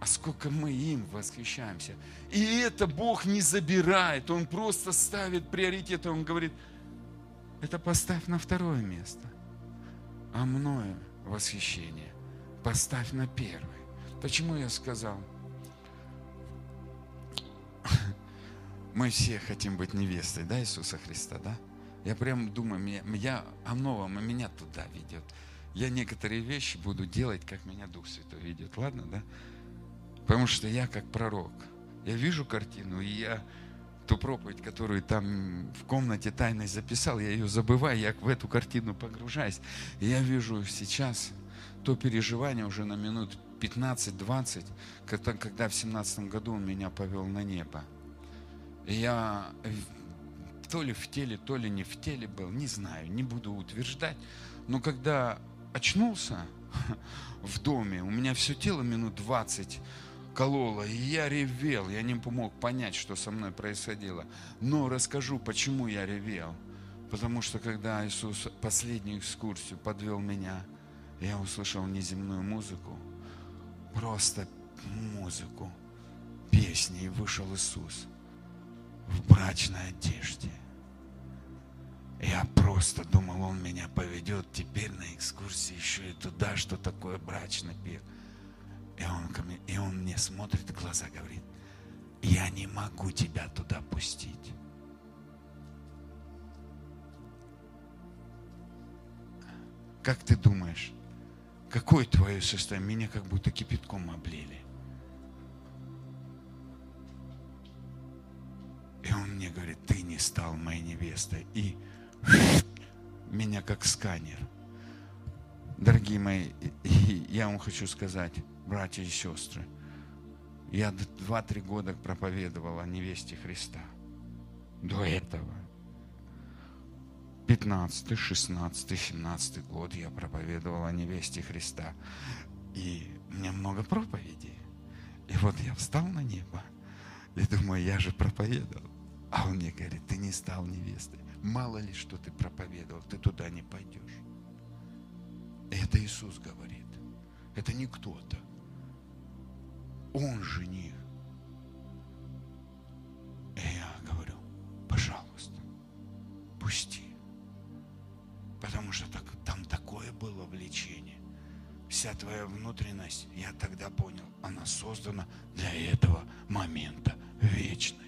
а сколько мы им восхищаемся. И это Бог не забирает, Он просто ставит приоритеты. Он говорит, это поставь на второе место, а мною восхищение поставь на первое. Почему я сказал? *laughs* Мы все хотим быть невестой, да, Иисуса Христа, да? Я прям думаю, меня, я о новом, и меня туда ведет. Я некоторые вещи буду делать, как меня Дух Святой ведет, ладно, да? Потому что я как пророк. Я вижу картину, и я ту проповедь, которую там в комнате тайной записал, я ее забываю, я в эту картину погружаюсь. И я вижу сейчас то переживание уже на минут 15-20, когда, когда в семнадцатом году он меня повел на небо. И я то ли в теле, то ли не в теле был, не знаю, не буду утверждать. Но когда очнулся *laughs* в доме, у меня все тело минут 20 кололо, и я ревел, я не помог понять, что со мной происходило. Но расскажу, почему я ревел. Потому что когда Иисус последнюю экскурсию подвел меня, я услышал неземную музыку, просто музыку, песни, и вышел Иисус в брачной одежде. Я просто думал, Он меня поведет теперь на экскурсии еще и туда, что такое брачный пир. И он, ко мне, и он мне смотрит в глаза, говорит, я не могу тебя туда пустить. Как ты думаешь, какое твое состояние? Меня как будто кипятком облили. И он мне говорит, ты не стал моей невестой. И *laughs* меня как сканер. Дорогие мои, я вам хочу сказать, братья и сестры, я два-три года проповедовал о невесте Христа. До этого. 15, 16, 17 год я проповедовал о невесте Христа. И у меня много проповедей. И вот я встал на небо и думаю, я же проповедовал. А он мне говорит, ты не стал невестой. Мало ли, что ты проповедовал, ты туда не пойдешь. Это Иисус говорит. Это не кто-то. Он жених. И я говорю, пожалуйста, пусти. Потому что так, там такое было влечение. Вся твоя внутренность, я тогда понял, она создана для этого момента вечности.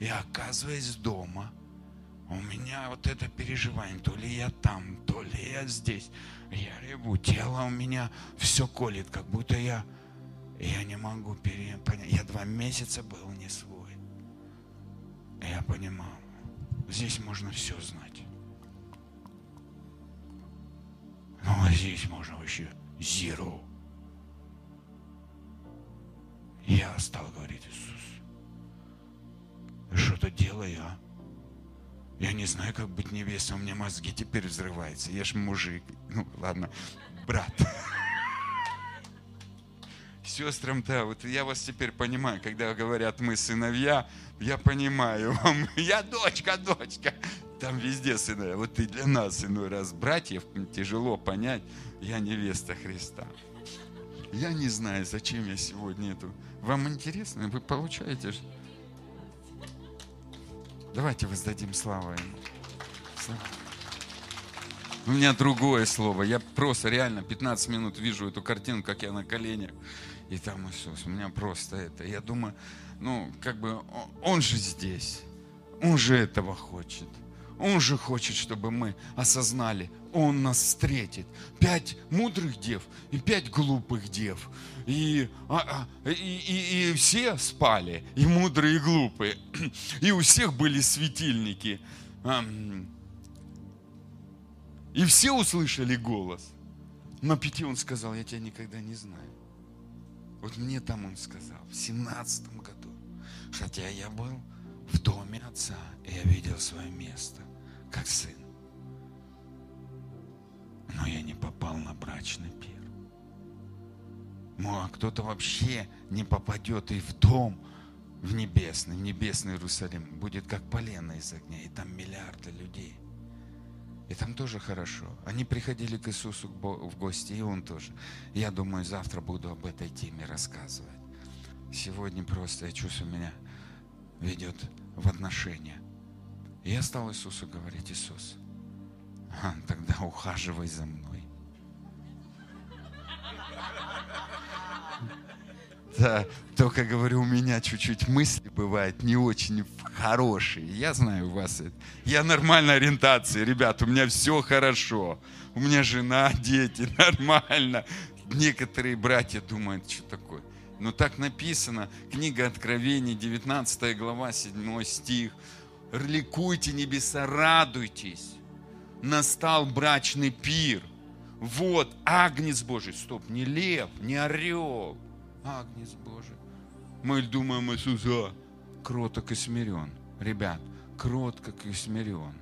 И оказываясь дома, у меня вот это переживание, то ли я там, то ли я здесь. Я реву, тело у меня все колет, как будто я, я не могу понять. Я два месяца был не свой. Я понимал, здесь можно все знать. Ну, а здесь можно вообще zero. Я стал говорить, Иисус, что-то делай, а? Я не знаю, как быть невестой, у меня мозги теперь взрываются. Я ж мужик. Ну, ладно, брат. *laughs* Сестрам-то, вот я вас теперь понимаю, когда говорят мы сыновья, я понимаю, *laughs* я дочка, дочка. Там везде сыновья. Вот и для нас иной раз, братьев, тяжело понять, я невеста Христа. Я не знаю, зачем я сегодня эту. Вам интересно? Вы получаете? Давайте воздадим славу ему. Слава. У меня другое слово. Я просто реально 15 минут вижу эту картину, как я на коленях. И там Иисус. У меня просто это. Я думаю, ну, как бы, Он же здесь. Он же этого хочет. Он же хочет, чтобы мы осознали, Он нас встретит. Пять мудрых дев и пять глупых дев. И, а, а, и, и, и все спали, и мудрые, и глупые. *clears throat* И у всех были светильники. И все услышали голос. Но пяти он сказал, я тебя никогда не знаю. Вот мне там он сказал, в семнадцатом году. Хотя я был в доме отца, и я видел свое место как сын. Но я не попал на брачный пир. Ну, а кто-то вообще не попадет и в дом, в небесный, в небесный Иерусалим. Будет как полено из огня, и там миллиарды людей. И там тоже хорошо. Они приходили к Иисусу в гости, и Он тоже. Я думаю, завтра буду об этой теме рассказывать. Сегодня просто я чувствую, меня ведет в отношения. И я стал Иисусу говорить, Иисус, а, тогда ухаживай за мной. Да, только говорю, у меня чуть-чуть мысли бывают не очень хорошие. Я знаю вас. Я нормальной ориентации, ребят, у меня все хорошо. У меня жена, дети, *laughs* нормально. Некоторые братья думают, что такое. Но так написано, книга Откровений, 19 глава, 7 стих ликуйте небеса, радуйтесь. Настал брачный пир. Вот Агнец Божий. Стоп, не лев, не орел. Агнец Божий. Мы думаем, Иисус, а, кроток и смирен. Ребят, кроток и смирен.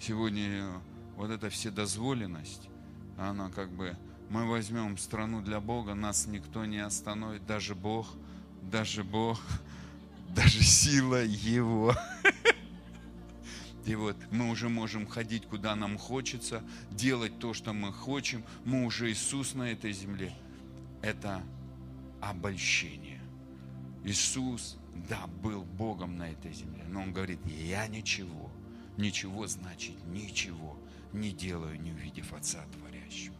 Сегодня вот эта вседозволенность, она как бы, мы возьмем страну для Бога, нас никто не остановит, даже Бог, даже Бог даже сила Его. И вот мы уже можем ходить, куда нам хочется, делать то, что мы хотим. Мы уже Иисус на этой земле. Это обольщение. Иисус, да, был Богом на этой земле, но Он говорит, я ничего, ничего значит ничего не делаю, не увидев Отца Творящего.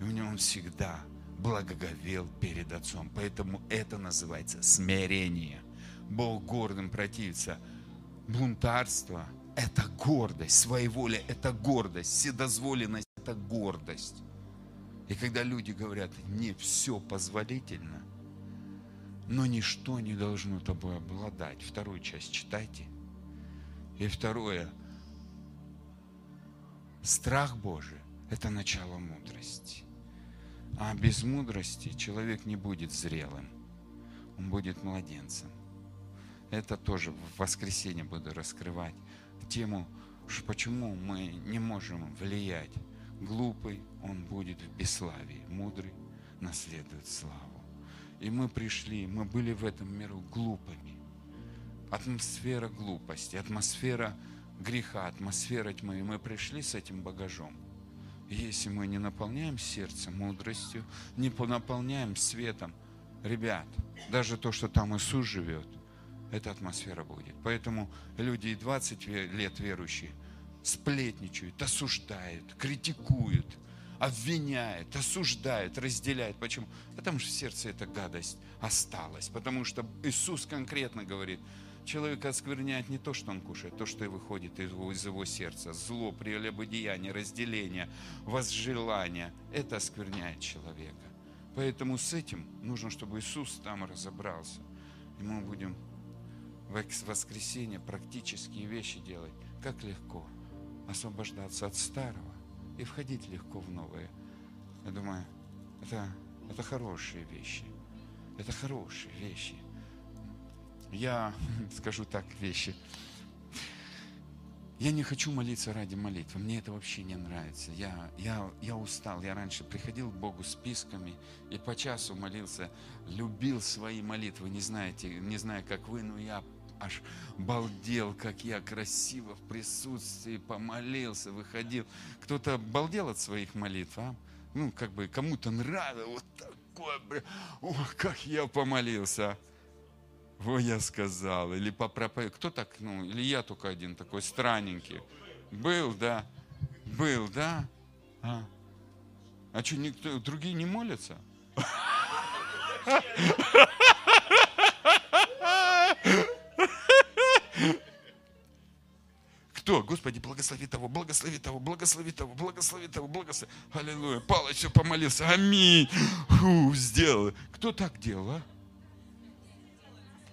И Него Он всегда благоговел перед Отцом. Поэтому это называется смирение. Бог гордым противится. Бунтарство – это гордость, своеволие – это гордость, вседозволенность – это гордость. И когда люди говорят, мне все позволительно, но ничто не должно тобой обладать. Вторую часть читайте. И второе, страх Божий – это начало мудрости. А без мудрости человек не будет зрелым, он будет младенцем. Это тоже в воскресенье буду раскрывать тему, почему мы не можем влиять. Глупый, он будет в бесславии, мудрый наследует славу. И мы пришли, мы были в этом миру глупыми. Атмосфера глупости, атмосфера греха, атмосфера тьмы. И мы пришли с этим багажом. Если мы не наполняем сердце мудростью, не наполняем светом, ребят, даже то, что там Иисус живет, эта атмосфера будет. Поэтому люди и 20 лет верующие сплетничают, осуждают, критикуют. обвиняет, осуждает, разделяет. Почему? Потому что в сердце эта гадость осталась. Потому что Иисус конкретно говорит, человека оскверняет не то, что он кушает, то, что и выходит из его, из его сердца. Зло, прелюбодеяние, разделение, возжелание. Это оскверняет человека. Поэтому с этим нужно, чтобы Иисус там разобрался. И мы будем в воскресенье практические вещи делать. Как легко освобождаться от старого и входить легко в новое. Я думаю, это, это хорошие вещи. Это хорошие вещи. Я *laughs* скажу так вещи. Я не хочу молиться ради молитвы. Мне это вообще не нравится. Я, я, я устал. Я раньше приходил к Богу списками и по часу молился, любил свои молитвы. Не знаете, не знаю, как вы, но я аж балдел, как я красиво в присутствии помолился, выходил. Кто-то балдел от своих молитв, а? Ну, как бы кому-то нравилось, вот такое, бля, о, как я помолился. Во я сказал, или по проповеди. Кто так, ну, или я только один такой странненький. Был, да, был, да. А, а что, никто, другие не молятся? *laughs* Кто? Господи, благослови того, благослови того, благослови того, благослови того, благослови. Аллилуйя. Палыч все помолился. Аминь. Фу, сделал. Кто так делал, а?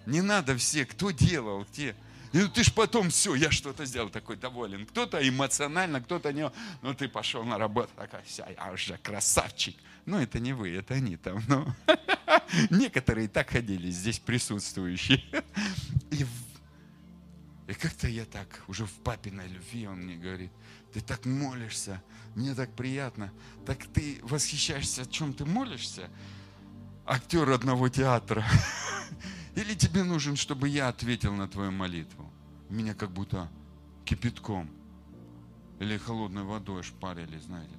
Не надо все, кто делал, те. И ну, ты ж потом все, я что-то сделал, такой доволен. Кто-то эмоционально, кто-то не. Ну ты пошел на работу, такая вся, я уже красавчик. Ну это не вы, это они там. Но *laughs* некоторые так ходили, здесь присутствующие. *laughs* И и как-то я так, уже в папиной любви, он мне говорит, ты так молишься, мне так приятно. Так ты восхищаешься, о чем ты молишься? Актер одного театра. *laughs* Или тебе нужен, чтобы я ответил на твою молитву? Меня как будто кипятком или холодной водой шпарили, знаете.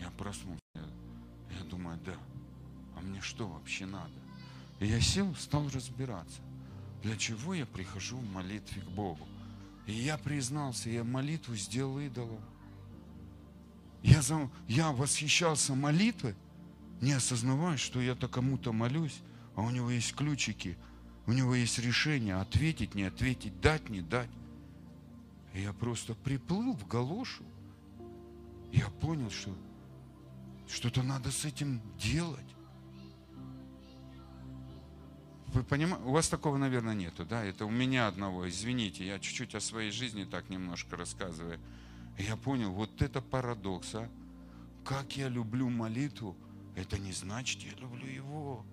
Я проснулся. Я думаю, да, а мне что вообще надо? И я сел, стал разбираться для чего я прихожу в молитве к Богу. И я признался, я молитву сделал идолом. Я, за, я восхищался молитвой, не осознавая, что я-то кому-то молюсь, а у него есть ключики, у него есть решение ответить, не ответить, дать, не дать. И я просто приплыл в галошу. Я понял, что что-то надо с этим делать. Вы понимаете, у вас такого, наверное, нету, да? Это у меня одного, извините, я чуть-чуть о своей жизни так немножко рассказываю. я понял, вот это парадокс, а? Как я люблю молитву, это не значит, я люблю его.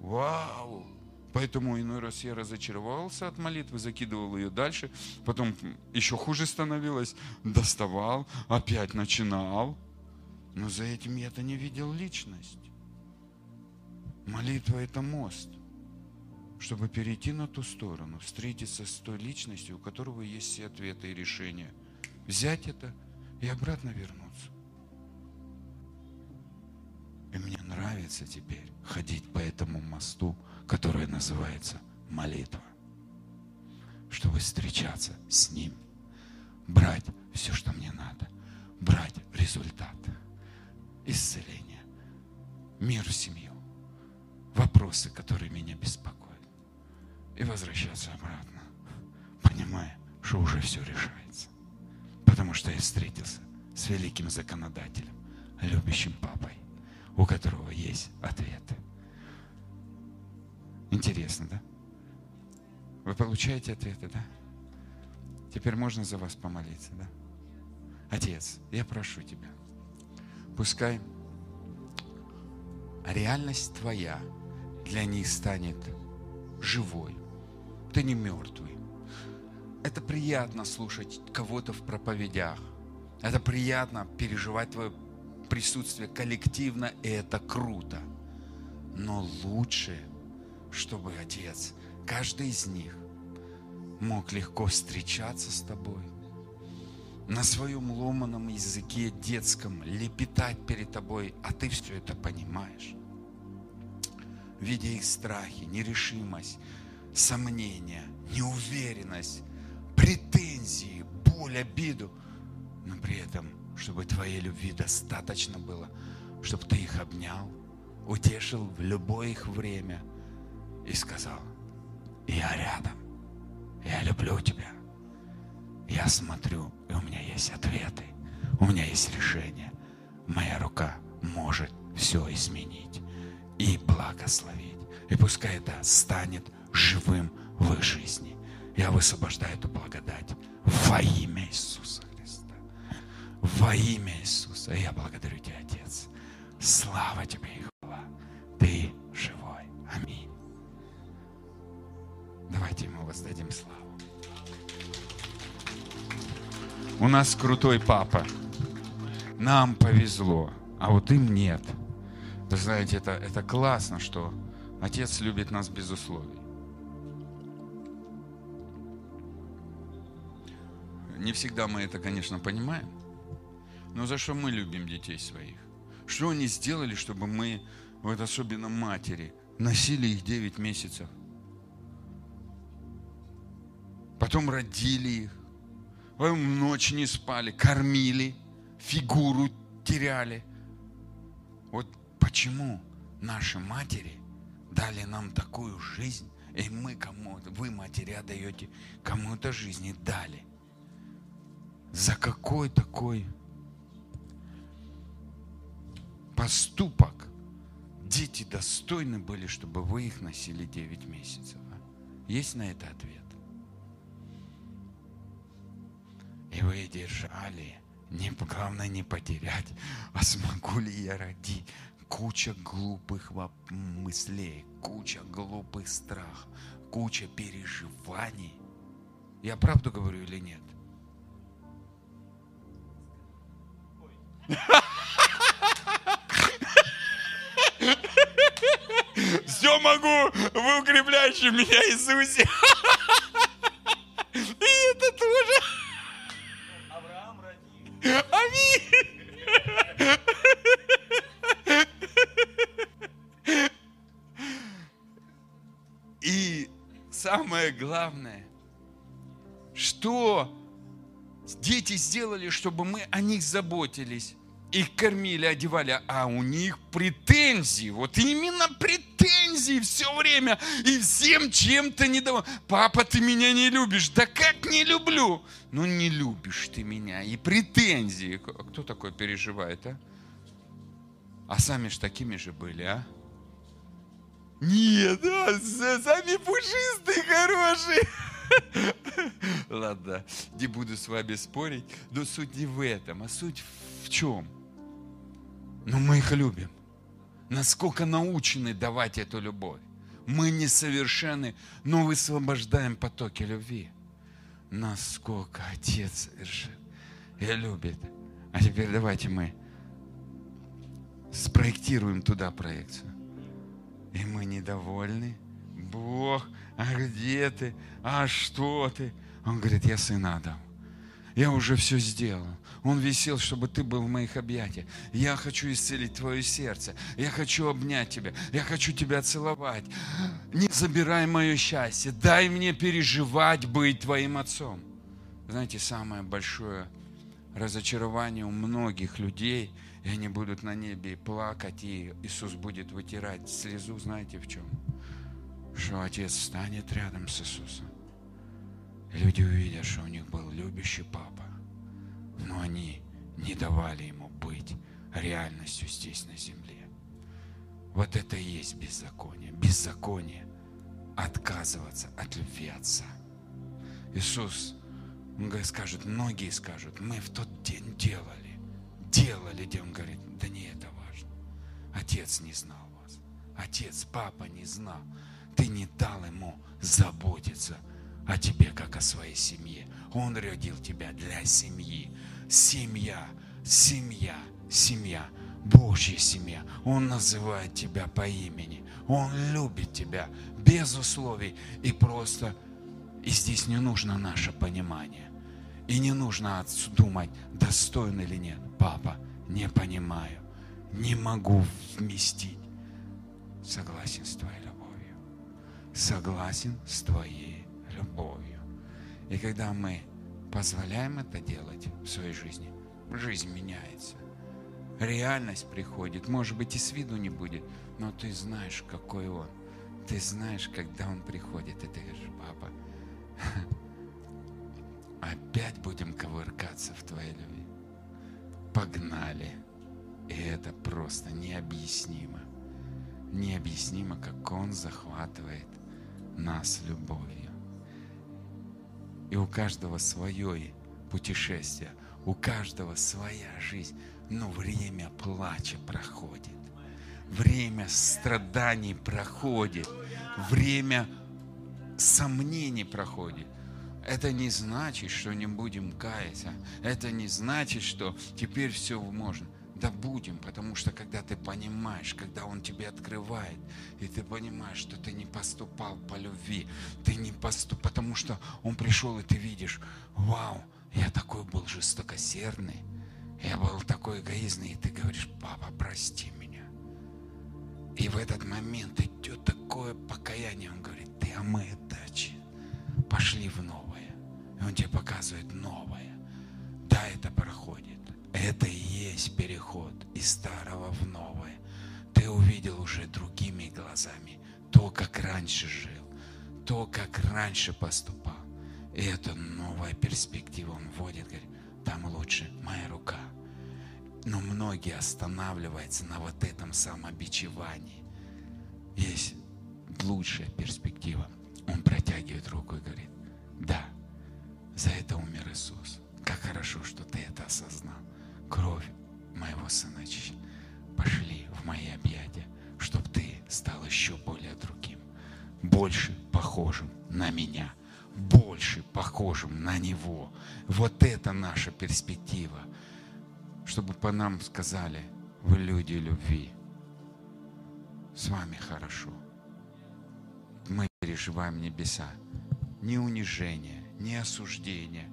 Вау! Поэтому иной раз я разочаровался от молитвы, закидывал ее дальше, потом еще хуже становилось, доставал, опять начинал. Но за этим я-то не видел личность. Молитва – это мост – чтобы перейти на ту сторону, встретиться с той личностью, у которого есть все ответы и решения. Взять это и обратно вернуться. И мне нравится теперь ходить по этому мосту, который называется молитва. Чтобы встречаться с Ним, брать все, что мне надо, брать результат, исцеление, мир в семью, вопросы, которые меня беспокоят и возвращаться обратно, понимая, что уже все решается. Потому что я встретился с великим законодателем, любящим папой, у которого есть ответы. Интересно, да? Вы получаете ответы, да? Теперь можно за вас помолиться, да? Отец, я прошу тебя, пускай реальность твоя для них станет живой, ты не мертвый. Это приятно слушать кого-то в проповедях. Это приятно переживать твое присутствие коллективно, и это круто. Но лучше, чтобы Отец, каждый из них мог легко встречаться с тобой, на своем ломаном языке детском лепетать перед тобой, а ты все это понимаешь. Видя их страхи, нерешимость, сомнения, неуверенность, претензии, боль, обиду, но при этом чтобы Твоей любви достаточно было, чтобы Ты их обнял, утешил в любое их время и сказал, я рядом, я люблю Тебя, я смотрю, и у меня есть ответы, у меня есть решение, моя рука может все изменить и благословить. И пускай это станет живым в их жизни. Я высвобождаю эту благодать во имя Иисуса Христа. Во имя Иисуса. Я благодарю Тебя, Отец. Слава Тебе и хвала. Ты живой. Аминь. Давайте Ему воздадим славу. У нас крутой папа. Нам повезло, а вот им нет. Вы знаете, это, это классно, что Отец любит нас без условий. Не всегда мы это, конечно, понимаем. Но за что мы любим детей своих? Что они сделали, чтобы мы, вот особенно матери, носили их 9 месяцев? Потом родили их, потом ночь не спали, кормили, фигуру теряли. Вот почему наши матери дали нам такую жизнь, и мы кому-то, вы, матери, отдаете кому-то жизни дали – за какой такой поступок дети достойны были, чтобы вы их носили 9 месяцев? А? Есть на это ответ? И вы держали, не, главное не потерять, а смогу ли я родить? Куча глупых мыслей, куча глупых страхов, куча переживаний. Я правду говорю или нет? Все могу в укрепляющем меня Иисусе. И это тоже. Аминь. И самое главное, дети сделали, чтобы мы о них заботились. Их кормили, одевали, а у них претензии. Вот именно претензии все время. И всем чем-то недоволен. Папа, ты меня не любишь. Да как не люблю? Ну не любишь ты меня. И претензии. Кто такой переживает, а? А сами ж такими же были, а? Нет, а, сами пушистые, хорошие. Ладно, не буду с вами спорить, но суть не в этом, а суть в чем? Ну, мы их любим. Насколько научены давать эту любовь. Мы несовершенны, но высвобождаем потоки любви. Насколько Отец совершен и любит. А теперь давайте мы спроектируем туда проекцию. И мы недовольны. Бог а где ты? А что ты? Он говорит, я сына дам. Я уже все сделал. Он висел, чтобы ты был в моих объятиях. Я хочу исцелить твое сердце. Я хочу обнять тебя. Я хочу тебя целовать. Не забирай мое счастье. Дай мне переживать быть твоим отцом. Знаете, самое большое разочарование у многих людей, и они будут на небе плакать, и Иисус будет вытирать слезу, знаете в чем? Что Отец станет рядом с Иисусом. люди увидят, что у них был любящий папа, но они не давали ему быть реальностью здесь на земле. Вот это и есть беззаконие. Беззаконие отказываться от любви Отца. Иисус, скажет, многие скажут, мы в тот день делали, делали, где Он говорит, да не это важно. Отец не знал вас. Отец, папа не знал ты не дал ему заботиться о тебе, как о своей семье. Он родил тебя для семьи. Семья, семья, семья, Божья семья. Он называет тебя по имени. Он любит тебя без условий. И просто, и здесь не нужно наше понимание. И не нужно думать, достоин или нет. Папа, не понимаю, не могу вместить. Согласен с твоей согласен с Твоей любовью. И когда мы позволяем это делать в своей жизни, жизнь меняется. Реальность приходит. Может быть, и с виду не будет, но ты знаешь, какой он. Ты знаешь, когда он приходит, и ты говоришь, папа, *laughs* опять будем ковыркаться в твоей любви. Погнали. И это просто необъяснимо. Необъяснимо, как он захватывает нас любовью. И у каждого свое путешествие, у каждого своя жизнь. Но время плача проходит. Время страданий проходит. Время сомнений проходит. Это не значит, что не будем каяться. Это не значит, что теперь все можно. Да будем, потому что когда ты понимаешь, когда Он тебе открывает, и ты понимаешь, что ты не поступал по любви, ты не поступ, потому что Он пришел, и ты видишь, вау, я такой был жестокосердный, я был такой эгоизный, и ты говоришь, папа, прости меня. И в этот момент идет такое покаяние, он говорит, ты омы дачи, пошли в новое. И он тебе показывает новое. Да, это проходит. Это и есть переход из старого в новое. Ты увидел уже другими глазами то, как раньше жил, то, как раньше поступал. И это новая перспектива. Он вводит, говорит, там лучше моя рука. Но многие останавливаются на вот этом самобичевании. Есть лучшая перспектива. Он протягивает руку и говорит, да, за это умер Иисус. Как хорошо, что ты это осознал. Кровь моего сына Пошли в мои объятия, чтобы ты стал еще более другим, больше похожим на меня, больше похожим на него. Вот это наша перспектива. Чтобы по нам сказали, вы люди любви. С вами хорошо. Мы переживаем небеса. Ни унижение, ни осуждение,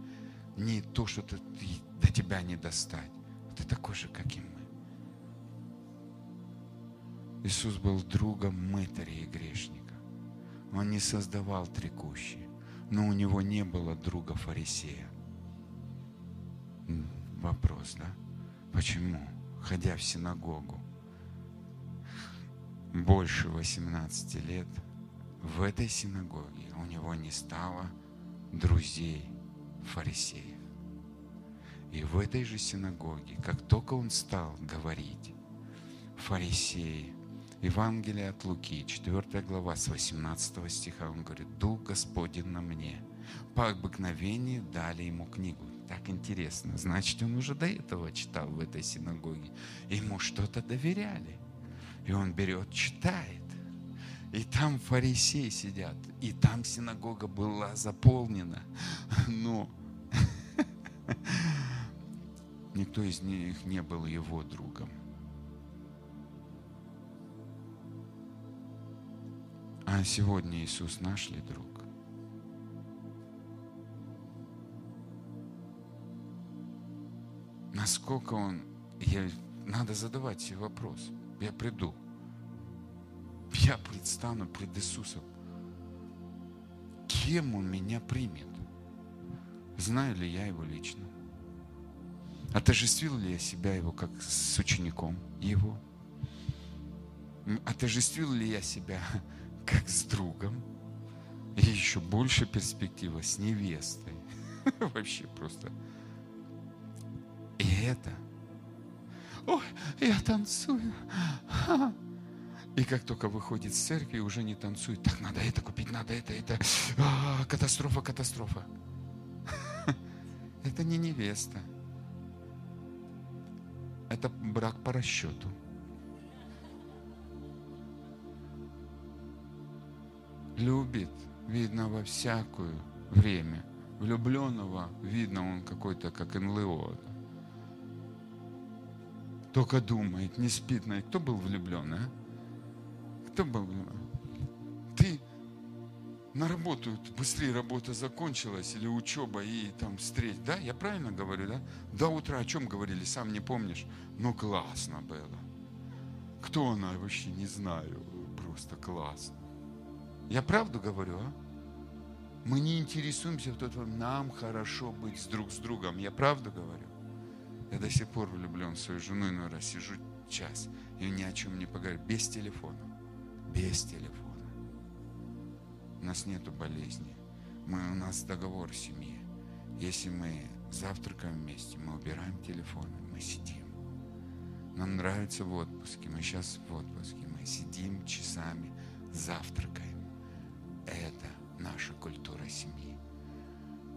ни то, что ты, до тебя не достать. Ты такой же, как и мы. Иисус был другом мытаря и грешника. Он не создавал трекущие, но у него не было друга фарисея. Вопрос, да? Почему, ходя в синагогу, больше 18 лет, в этой синагоге у него не стало друзей фарисеев. И в этой же синагоге, как только он стал говорить, фарисеи, Евангелие от Луки, 4 глава, с 18 стиха, он говорит, «Дух Господень на мне». По обыкновению дали ему книгу. Так интересно. Значит, он уже до этого читал в этой синагоге. Ему что-то доверяли. И он берет, читает. И там фарисеи сидят. И там синагога была заполнена. Но *laughs* Никто из них не был его другом. А сегодня Иисус наш ли друг? Насколько Он... Я, надо задавать себе вопрос. Я приду. Я предстану пред Иисусом. Кем Он меня примет? Знаю ли я Его лично? Отождествил ли я себя его как с учеником его? Отождествил ли я себя *laughs* как с другом? И еще больше перспектива с невестой. *laughs* Вообще просто. И это. Ой, я танцую. И как только выходит с церкви, уже не танцует. Так, надо это купить, надо это, это. А, катастрофа, катастрофа. *laughs* Это не невеста. Это брак по расчету. Любит, видно, во всякое время. Влюбленного, видно, он какой-то, как НЛО. Только думает, не спит. Кто был влюблен, а? Кто был влюблен? На работу, быстрее работа закончилась или учеба и там встреч. Да, я правильно говорю, да? До утра о чем говорили, сам не помнишь? Но классно было. Кто она, вообще не знаю. Просто классно. Я правду говорю, а? Мы не интересуемся в тот момент, нам хорошо быть друг с другом. Я правду говорю. Я до сих пор влюблен в свою жену, иной раз сижу час и ни о чем не поговорю. Без телефона. Без телефона. У нас нету болезни. Мы, у нас договор в семье. Если мы завтракаем вместе, мы убираем телефоны, мы сидим. Нам нравится в отпуске, мы сейчас в отпуске, мы сидим часами, завтракаем. Это наша культура семьи.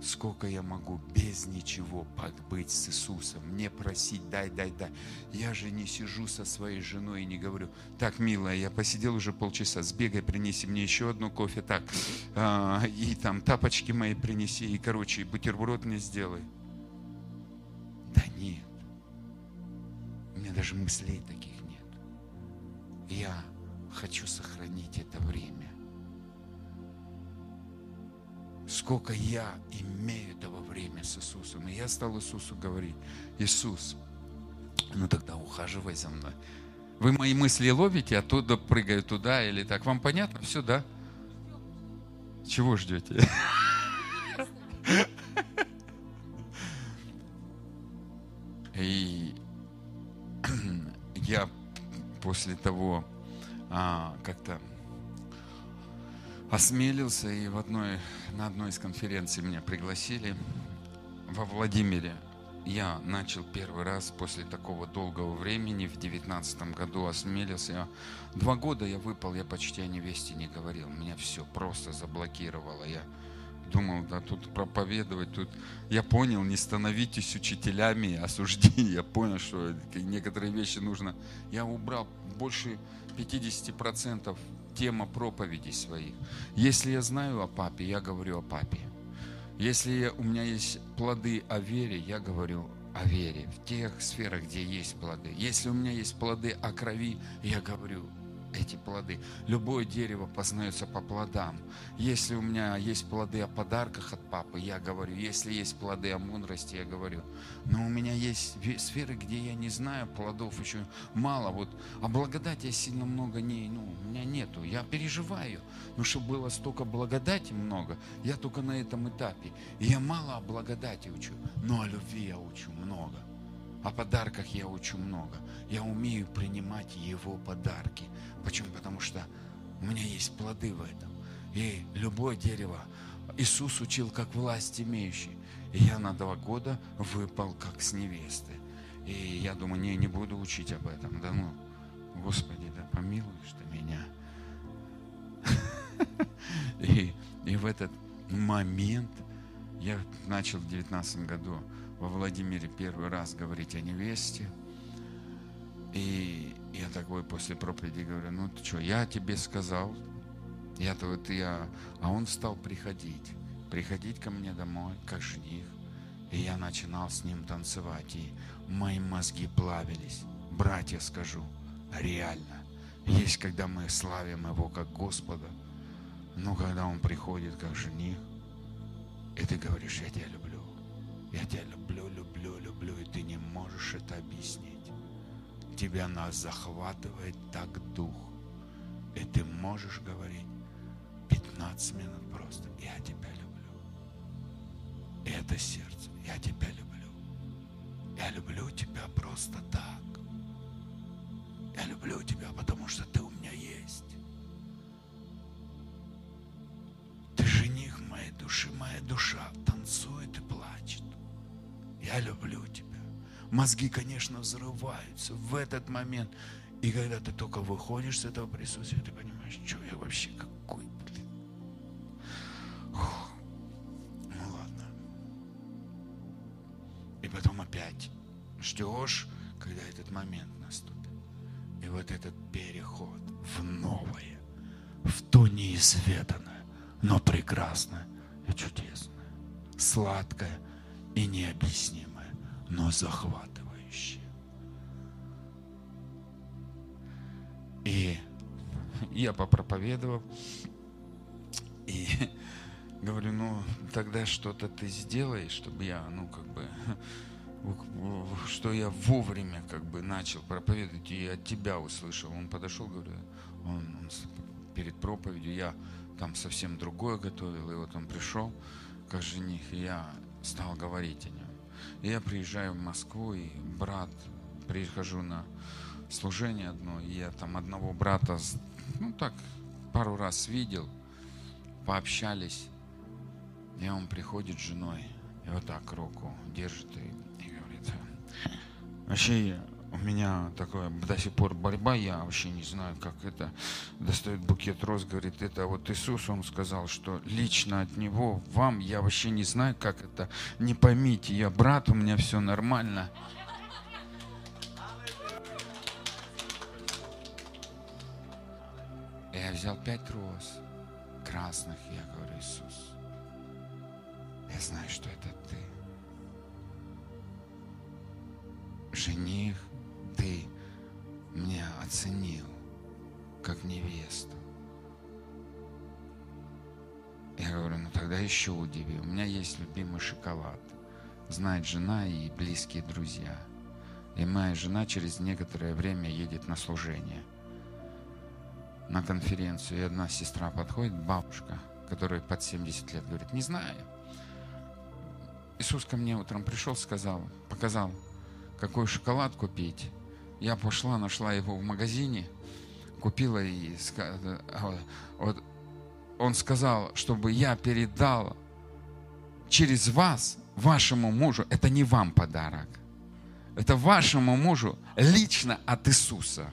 Сколько я могу без ничего быть с Иисусом, не просить, дай, дай, дай. Я же не сижу со своей женой и не говорю, так, милая, я посидел уже полчаса, сбегай, принеси мне еще одну кофе, так, а, и там тапочки мои принеси, и, короче, бутерброд мне сделай. Да нет. У меня даже мыслей таких нет. Я хочу сохранить это время. Сколько я имею этого время с Иисусом. И я стал Иисусу говорить, Иисус, ну тогда ухаживай за мной. Вы мои мысли ловите, оттуда прыгаю туда или так. Вам понятно? Все, да? Чего ждете? И я после того а, как-то осмелился, и в одной, на одной из конференций меня пригласили во Владимире. Я начал первый раз после такого долгого времени, в девятнадцатом году осмелился. Я, два года я выпал, я почти о невесте не говорил. Меня все просто заблокировало. Я думал, да тут проповедовать, тут я понял, не становитесь учителями осуждений. Я понял, что некоторые вещи нужно. Я убрал больше 50% тема проповедей своих. Если я знаю о папе, я говорю о папе. Если у меня есть плоды о вере, я говорю о вере в тех сферах, где есть плоды. Если у меня есть плоды о крови, я говорю эти плоды. Любое дерево познается по плодам. Если у меня есть плоды о подарках от папы, я говорю. Если есть плоды о мудрости, я говорю. Но у меня есть сферы, где я не знаю плодов еще мало. Вот о благодати я сильно много не, ну, у меня нету. Я переживаю. Но чтобы было столько благодати много, я только на этом этапе. И я мало о благодати учу, но о любви я учу много. О подарках я учу много. Я умею принимать Его подарки. Почему? Потому что у меня есть плоды в этом. И любое дерево Иисус учил как власть имеющий. И я на два года выпал как с невесты. И я думаю, не, не буду учить об этом. Да ну, Господи, да помилуешь ты меня. *laughs* И, и в этот момент я начал в 19 году во Владимире первый раз говорить о невесте. И я такой после проповеди говорю, ну ты что, я тебе сказал, я-то вот я, а он стал приходить, приходить ко мне домой, как жених. И я начинал с ним танцевать, и мои мозги плавились. Братья, скажу, реально. Есть, когда мы славим Его как Господа, но когда Он приходит как жених, и ты говоришь, я тебя люблю, я тебя люблю, люблю, люблю, и ты не можешь это объяснить тебя нас захватывает так дух. И ты можешь говорить 15 минут просто. Я тебя люблю. И это сердце. Я тебя люблю. Я люблю тебя просто так. Я люблю тебя, потому что ты у меня есть. Ты жених моей души, моя душа танцует и плачет. Я люблю тебя мозги, конечно, взрываются в этот момент. И когда ты только выходишь с этого присутствия, ты понимаешь, что я вообще какой, блин. Ну ладно. И потом опять ждешь, когда этот момент наступит. И вот этот переход в новое, в то неизведанное, но прекрасное и чудесное, сладкое и необъяснимое но захватывающее. И я попроповедовал, и говорю, ну тогда что-то ты сделаешь, чтобы я, ну как бы, что я вовремя как бы начал проповедовать и от тебя услышал. Он подошел, говорю, он, он перед проповедью я там совсем другое готовил, и вот он пришел как жених, и я стал говорить о нем. Я приезжаю в Москву, и брат, прихожу на служение одно, и я там одного брата, ну так, пару раз видел, пообщались. И он приходит с женой, и вот так руку держит и, и говорит, вообще у меня такое до сих пор борьба, я вообще не знаю, как это. Достает букет роз, говорит, это вот Иисус, он сказал, что лично от Него, вам, я вообще не знаю, как это. Не поймите, я брат, у меня все нормально. Я взял пять роз красных, я говорю, Иисус, я знаю, что это ты. Жених, ты меня оценил как невесту. Я говорю, ну тогда еще удиви. У меня есть любимый шоколад. Знает жена и близкие друзья. И моя жена через некоторое время едет на служение, на конференцию. И одна сестра подходит, бабушка, которая под 70 лет, говорит, не знаю. Иисус ко мне утром пришел, сказал, показал, какой шоколад купить. Я пошла, нашла его в магазине, купила и а, вот, он сказал, чтобы я передал через вас вашему мужу, это не вам подарок, это вашему мужу лично от Иисуса.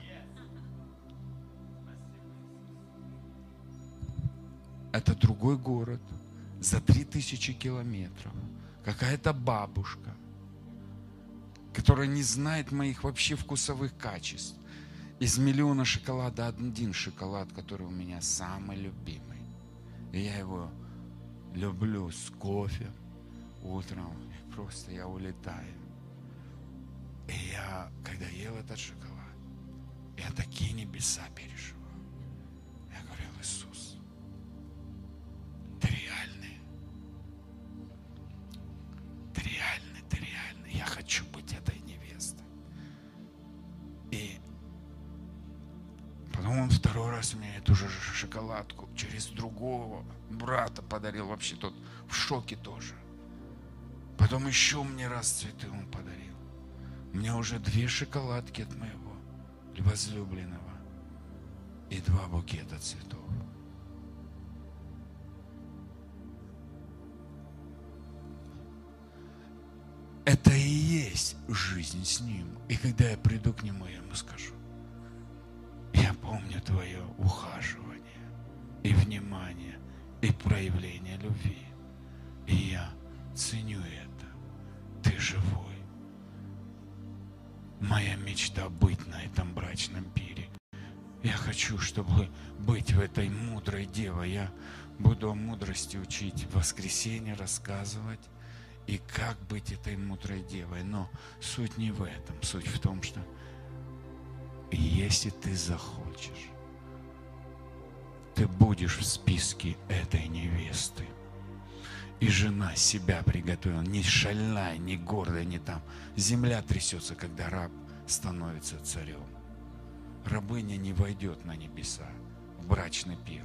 Это другой город, за три тысячи километров. Какая-то бабушка, которая не знает моих вообще вкусовых качеств. Из миллиона шоколада один шоколад, который у меня самый любимый. И я его люблю с кофе утром. Просто я улетаю. И я, когда ел этот шоколад, я такие небеса переживал. Я говорил, Иисус, шоколадку через другого брата подарил. Вообще тот в шоке тоже. Потом еще мне раз цветы он подарил. У меня уже две шоколадки от моего возлюбленного и два букета цветов. Это и есть жизнь с Ним. И когда я приду к Нему, я Ему скажу, я помню Твое ухаживание и внимание, и проявление любви. И я ценю это. Ты живой. Моя мечта быть на этом брачном пире. Я хочу, чтобы быть в этой мудрой девой. Я буду о мудрости учить в воскресенье, рассказывать и как быть этой мудрой девой. Но суть не в этом. Суть в том, что если ты захочешь, ты будешь в списке этой невесты. И жена себя приготовила, не шальная, не гордая, не там. Земля трясется, когда раб становится царем. Рабыня не войдет на небеса, в брачный пир.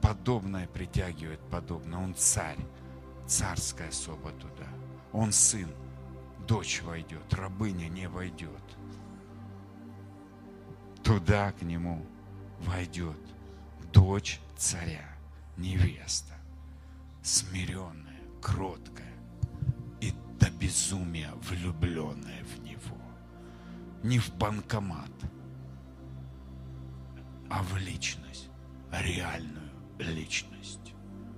Подобное притягивает подобное. Он царь, царская особа туда. Он сын, дочь войдет, рабыня не войдет. Туда к нему войдет дочь царя, невеста, смиренная, кроткая и до безумия влюбленная в него. Не в банкомат, а в личность, реальную личность,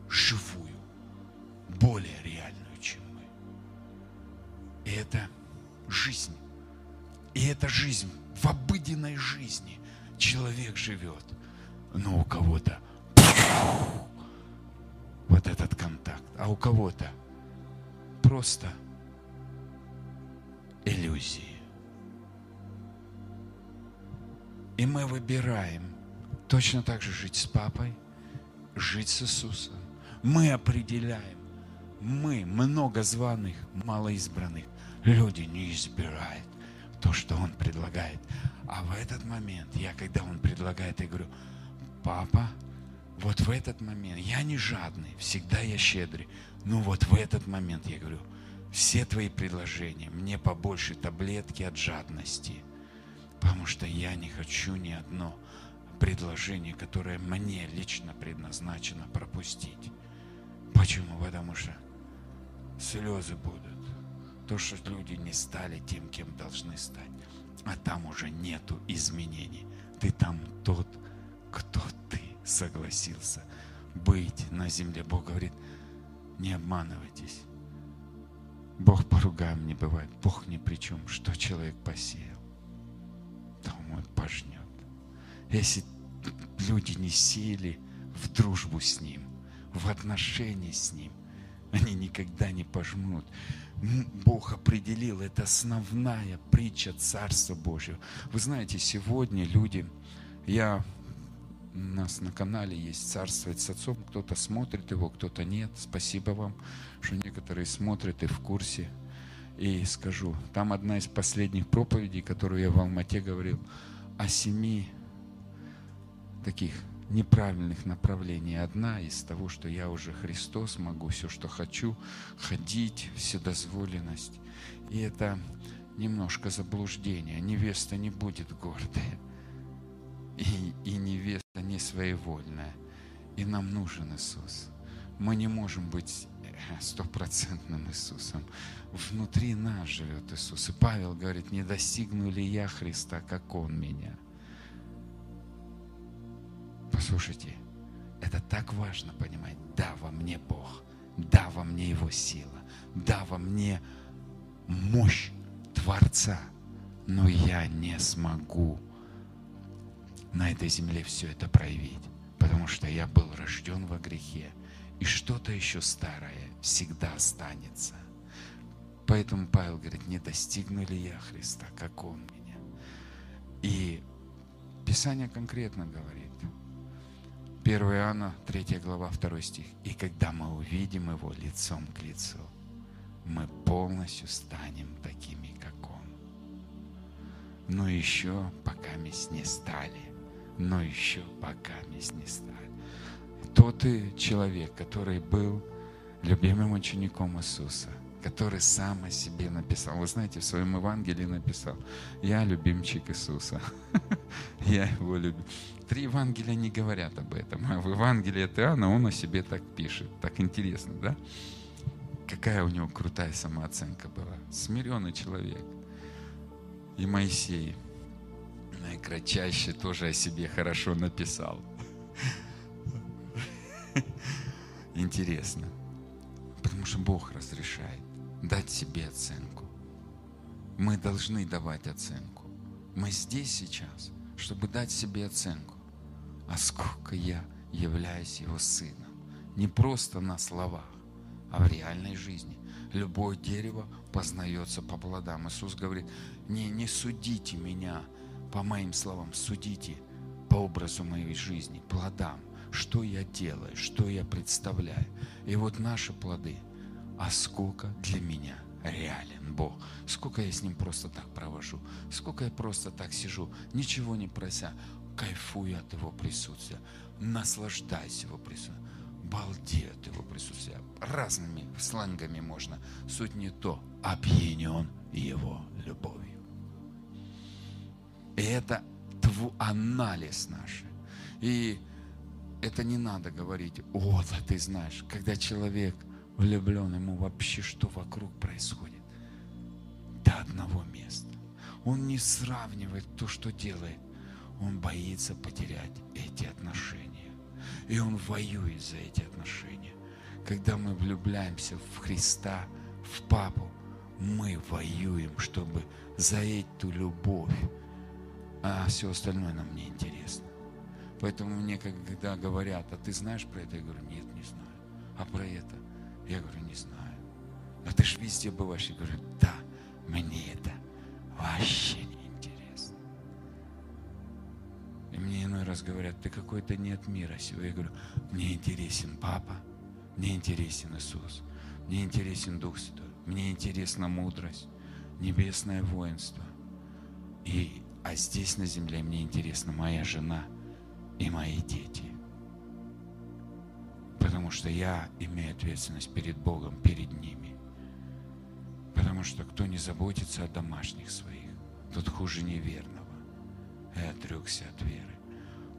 живую, более реальную, чем мы. И это жизнь. И эта жизнь в обыденной жизни человек живет, но у кого-то вот этот контакт, а у кого-то просто иллюзии. И мы выбираем точно так же жить с папой, жить с Иисусом. Мы определяем. Мы, много званых, мало избранных. Люди не избирают то, что Он предлагает. А в этот момент, я когда Он предлагает, я говорю, папа, вот в этот момент, я не жадный, всегда я щедрый, но вот в этот момент я говорю, все твои предложения, мне побольше таблетки от жадности, потому что я не хочу ни одно предложение, которое мне лично предназначено пропустить. Почему? Потому что слезы будут. То, что люди не стали тем, кем должны стать. А там уже нету изменений. Ты там тот, кто ты согласился быть на земле. Бог говорит, не обманывайтесь. Бог поругаем не бывает. Бог ни при чем. Что человек посеял, то он пожнет. Если люди не сели в дружбу с Ним, в отношении с Ним, они никогда не пожмут. Бог определил, это основная притча Царства Божьего. Вы знаете, сегодня люди, я у нас на канале есть «Царствовать с отцом». Кто-то смотрит его, кто-то нет. Спасибо вам, что некоторые смотрят и в курсе. И скажу, там одна из последних проповедей, которую я в Алмате говорил, о семи таких неправильных направлений. Одна из того, что я уже Христос, могу все, что хочу, ходить, вседозволенность. И это немножко заблуждение. Невеста не будет гордая и, и невеста не своевольная. И нам нужен Иисус. Мы не можем быть э, стопроцентным Иисусом. Внутри нас живет Иисус. И Павел говорит, не достигну ли я Христа, как Он меня. Послушайте, это так важно понимать. Да, во мне Бог. Да, во мне Его сила. Да, во мне мощь Творца. Но я не смогу на этой земле все это проявить, потому что я был рожден во грехе, и что-то еще старое всегда останется. Поэтому Павел говорит, не достигну ли я Христа, как Он меня. И Писание конкретно говорит, 1 Иоанна, 3 глава, 2 стих. «И когда мы увидим Его лицом к лицу, мы полностью станем такими, как Он. Но еще пока мы не стали но еще пока не стали. Тот и человек, который был любимым учеником Иисуса, который сам о себе написал. Вы знаете, в своем Евангелии написал, я любимчик Иисуса. *laughs* Я его люблю. Три Евангелия не говорят об этом. А в Евангелии от Иоанна он о себе так пишет. Так интересно, да? Какая у него крутая самооценка была. Смиренный человек. И Моисей – наикратчайше тоже о себе хорошо написал. Интересно. Потому что Бог разрешает дать себе оценку. Мы должны давать оценку. Мы здесь сейчас, чтобы дать себе оценку. А сколько я являюсь Его сыном. Не просто на словах, а в реальной жизни. Любое дерево познается по плодам. Иисус говорит, не, не судите меня по моим словам, судите по образу моей жизни, плодам, что я делаю, что я представляю. И вот наши плоды, а сколько для меня реален Бог, сколько я с Ним просто так провожу, сколько я просто так сижу, ничего не прося, кайфую от Его присутствия, наслаждаюсь Его присутствием, балдею от Его присутствия. Разными слангами можно. Суть не то, опьянен Его любовью. И это анализ наш. И это не надо говорить, о, да ты знаешь, когда человек влюблен, ему вообще что вокруг происходит? До одного места. Он не сравнивает то, что делает. Он боится потерять эти отношения. И он воюет за эти отношения. Когда мы влюбляемся в Христа, в Папу, мы воюем, чтобы за эту любовь а все остальное нам не интересно. Поэтому мне, когда говорят, а ты знаешь про это? Я говорю, нет, не знаю. А про это? Я говорю, не знаю. А ты же везде бываешь. Я говорю, да, мне это вообще не интересно. И мне иной раз говорят, ты какой-то не от мира сего. Я говорю, мне интересен Папа, мне интересен Иисус, мне интересен Дух Святой, мне интересна мудрость, небесное воинство. И а здесь на земле мне интересна моя жена и мои дети. Потому что я имею ответственность перед Богом, перед ними. Потому что кто не заботится о домашних своих, тот хуже неверного. И отрекся от веры.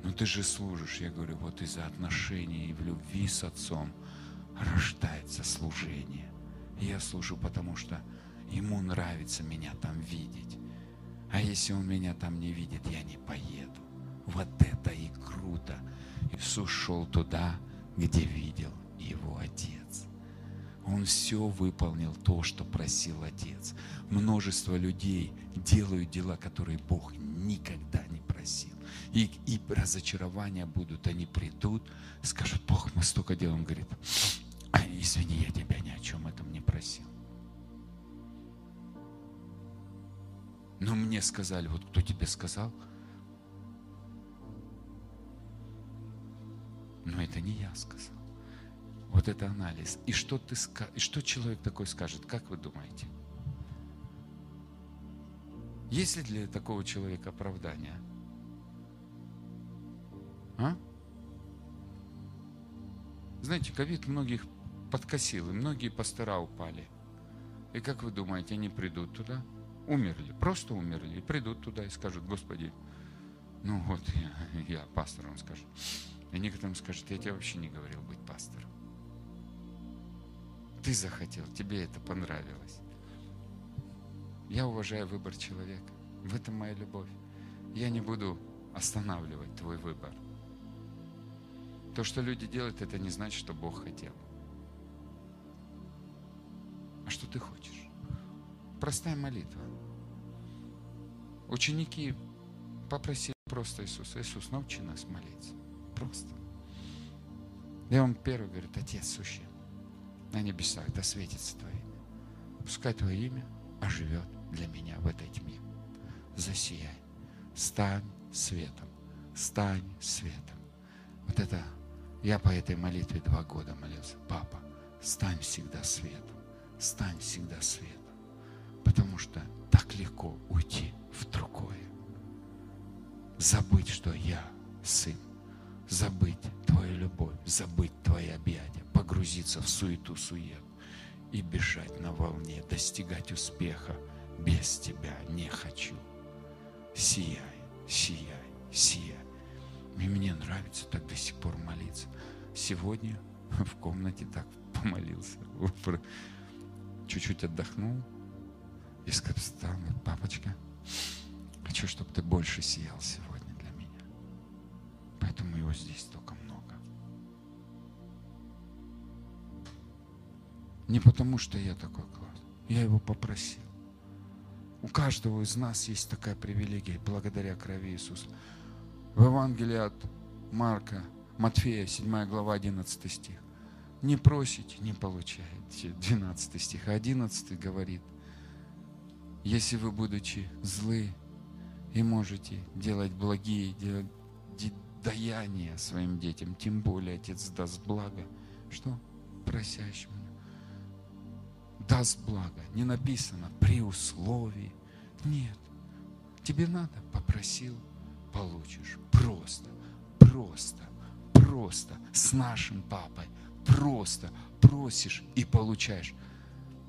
Но ты же служишь, я говорю, вот из-за отношений и в любви с Отцом рождается служение. Я служу, потому что ему нравится меня там видеть. А если он меня там не видит, я не поеду. Вот это и круто. Иисус шел туда, где видел его Отец. Он все выполнил то, что просил Отец. Множество людей делают дела, которые Бог никогда не просил. И, и разочарования будут, они придут, скажут, Бог, мы столько делаем. Он говорит, а, извини, я тебя ни о чем этом не просил. Но мне сказали, вот кто тебе сказал? Но это не я сказал. Вот это анализ. И что, ты, и что человек такой скажет? Как вы думаете? Есть ли для такого человека оправдание? А? Знаете, ковид многих подкосил, и многие пастора упали. И как вы думаете, они придут туда? Умерли, просто умерли, и придут туда и скажут, Господи, ну вот я, я пастор, он скажет. И некоторым скажет, я тебе вообще не говорил быть пастором. Ты захотел, тебе это понравилось. Я уважаю выбор человека. В этом моя любовь. Я не буду останавливать твой выбор. То, что люди делают, это не значит, что Бог хотел. А что ты хочешь? Простая молитва. Ученики попросили просто Иисуса. Иисус, научи нас молиться. Просто. И он первый говорит, Отец сущий, на небесах, да светится Твое имя. Пускай Твое имя оживет для меня в этой тьме. Засияй. Стань светом. Стань светом. Вот это я по этой молитве два года молился. Папа, стань всегда светом. Стань всегда светом. Забыть, что я сын. Забыть твою любовь, забыть твои объятия, погрузиться в суету сует и бежать на волне, достигать успеха без тебя не хочу. Сияй, сияй, сияй. И мне нравится так до сих пор молиться. Сегодня в комнате так помолился. Чуть-чуть отдохнул. И сказал, папочка, хочу, чтобы ты больше сиял сегодня. Поэтому его здесь столько много. Не потому, что я такой класс. Я его попросил. У каждого из нас есть такая привилегия благодаря крови Иисуса. В Евангелии от Марка, Матфея, 7 глава, 11 стих. Не просите, не получаете. 12 *laughs* стих. 11 говорит, если вы, будучи злы, и можете делать благие даяния своим детям, тем более Отец даст благо. Что? Просящему. Даст благо. Не написано при условии. Нет. Тебе надо, попросил, получишь. Просто, просто, просто с нашим папой. Просто просишь и получаешь.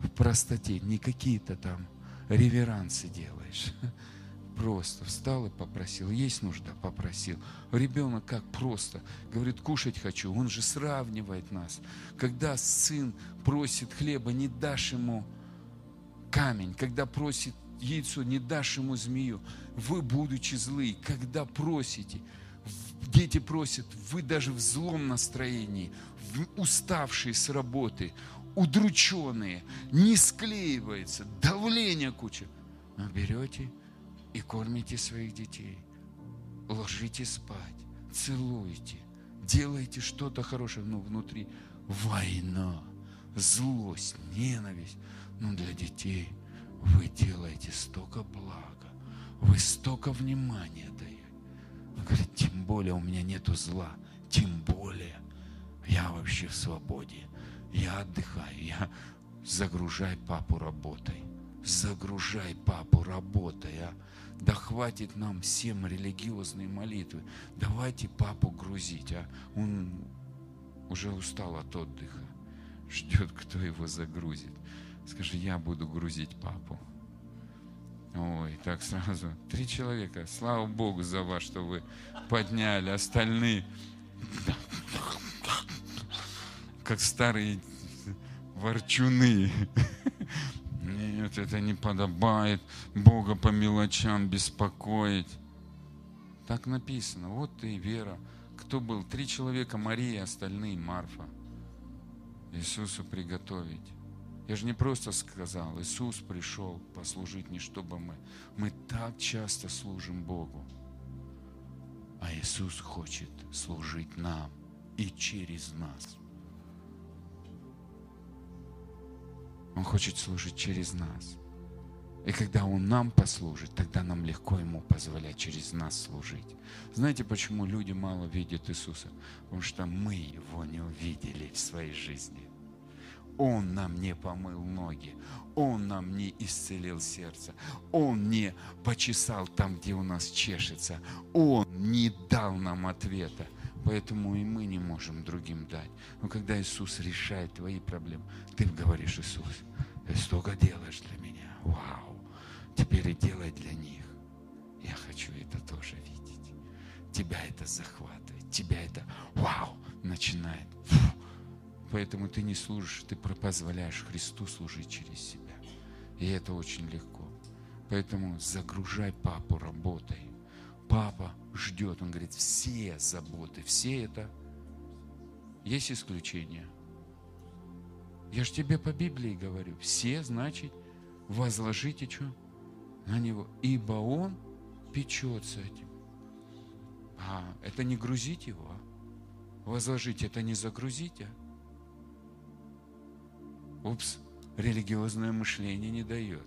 В простоте, не какие-то там реверансы делаешь. *laughs* Просто встал и попросил. Есть нужда? Попросил. Ребенок как просто. Говорит, кушать хочу. Он же сравнивает нас. Когда сын просит хлеба, не дашь ему камень. Когда просит яйцо, не дашь ему змею. Вы, будучи злые, когда просите, дети просят, вы даже в злом настроении, уставшие с работы, удрученные, не склеивается, давление куча. Но берете и кормите своих детей, ложите спать, целуйте, делайте что-то хорошее, но внутри война, злость, ненависть. Но для детей – вы делаете столько блага, вы столько внимания даете. Он говорит, тем более у меня нету зла, тем более я вообще в свободе, я отдыхаю, я загружай папу работой, загружай папу работой, а да хватит нам всем религиозные молитвы, давайте папу грузить, а он уже устал от отдыха, ждет, кто его загрузит. Скажи, я буду грузить папу. Ой, так сразу. Три человека. Слава Богу за вас, что вы подняли. Остальные, как старые ворчуны. Это не подобает Бога по мелочам беспокоить. Так написано. Вот ты, Вера. Кто был? Три человека, Мария, остальные, Марфа. Иисусу приготовить. Я же не просто сказал, Иисус пришел послужить не чтобы мы. Мы так часто служим Богу. А Иисус хочет служить нам и через нас. Он хочет служить через нас. И когда Он нам послужит, тогда нам легко Ему позволять через нас служить. Знаете, почему люди мало видят Иисуса? Потому что мы Его не увидели в своей жизни. Он нам не помыл ноги, Он нам не исцелил сердце, Он не почесал там, где у нас чешется, Он не дал нам ответа. Поэтому и мы не можем другим дать. Но когда Иисус решает твои проблемы, ты говоришь, Иисус, ты столько делаешь для меня. Вау. Теперь и делай для них. Я хочу это тоже видеть. Тебя это захватывает. Тебя это, вау, начинает. Фу, Поэтому ты не служишь, ты позволяешь Христу служить через себя. И это очень легко. Поэтому загружай папу работой. Папа ждет, он говорит, все заботы, все это. Есть исключения. Я же тебе по Библии говорю. Все, значит, возложите что? На него. Ибо он печется этим. А это не грузить его, а? Возложить это не загрузить, а? Упс, религиозное мышление не дает.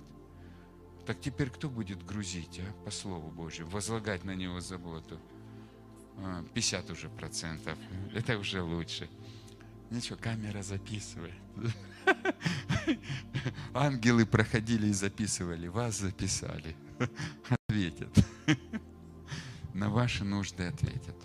Так теперь кто будет грузить, а, по Слову Божьему, возлагать на него заботу? 50 а, уже процентов. *laughs* Это уже лучше. Ничего, камера записывает. *laughs* Ангелы проходили и записывали. Вас записали. *laughs* Ответят. На ваши нужды ответят.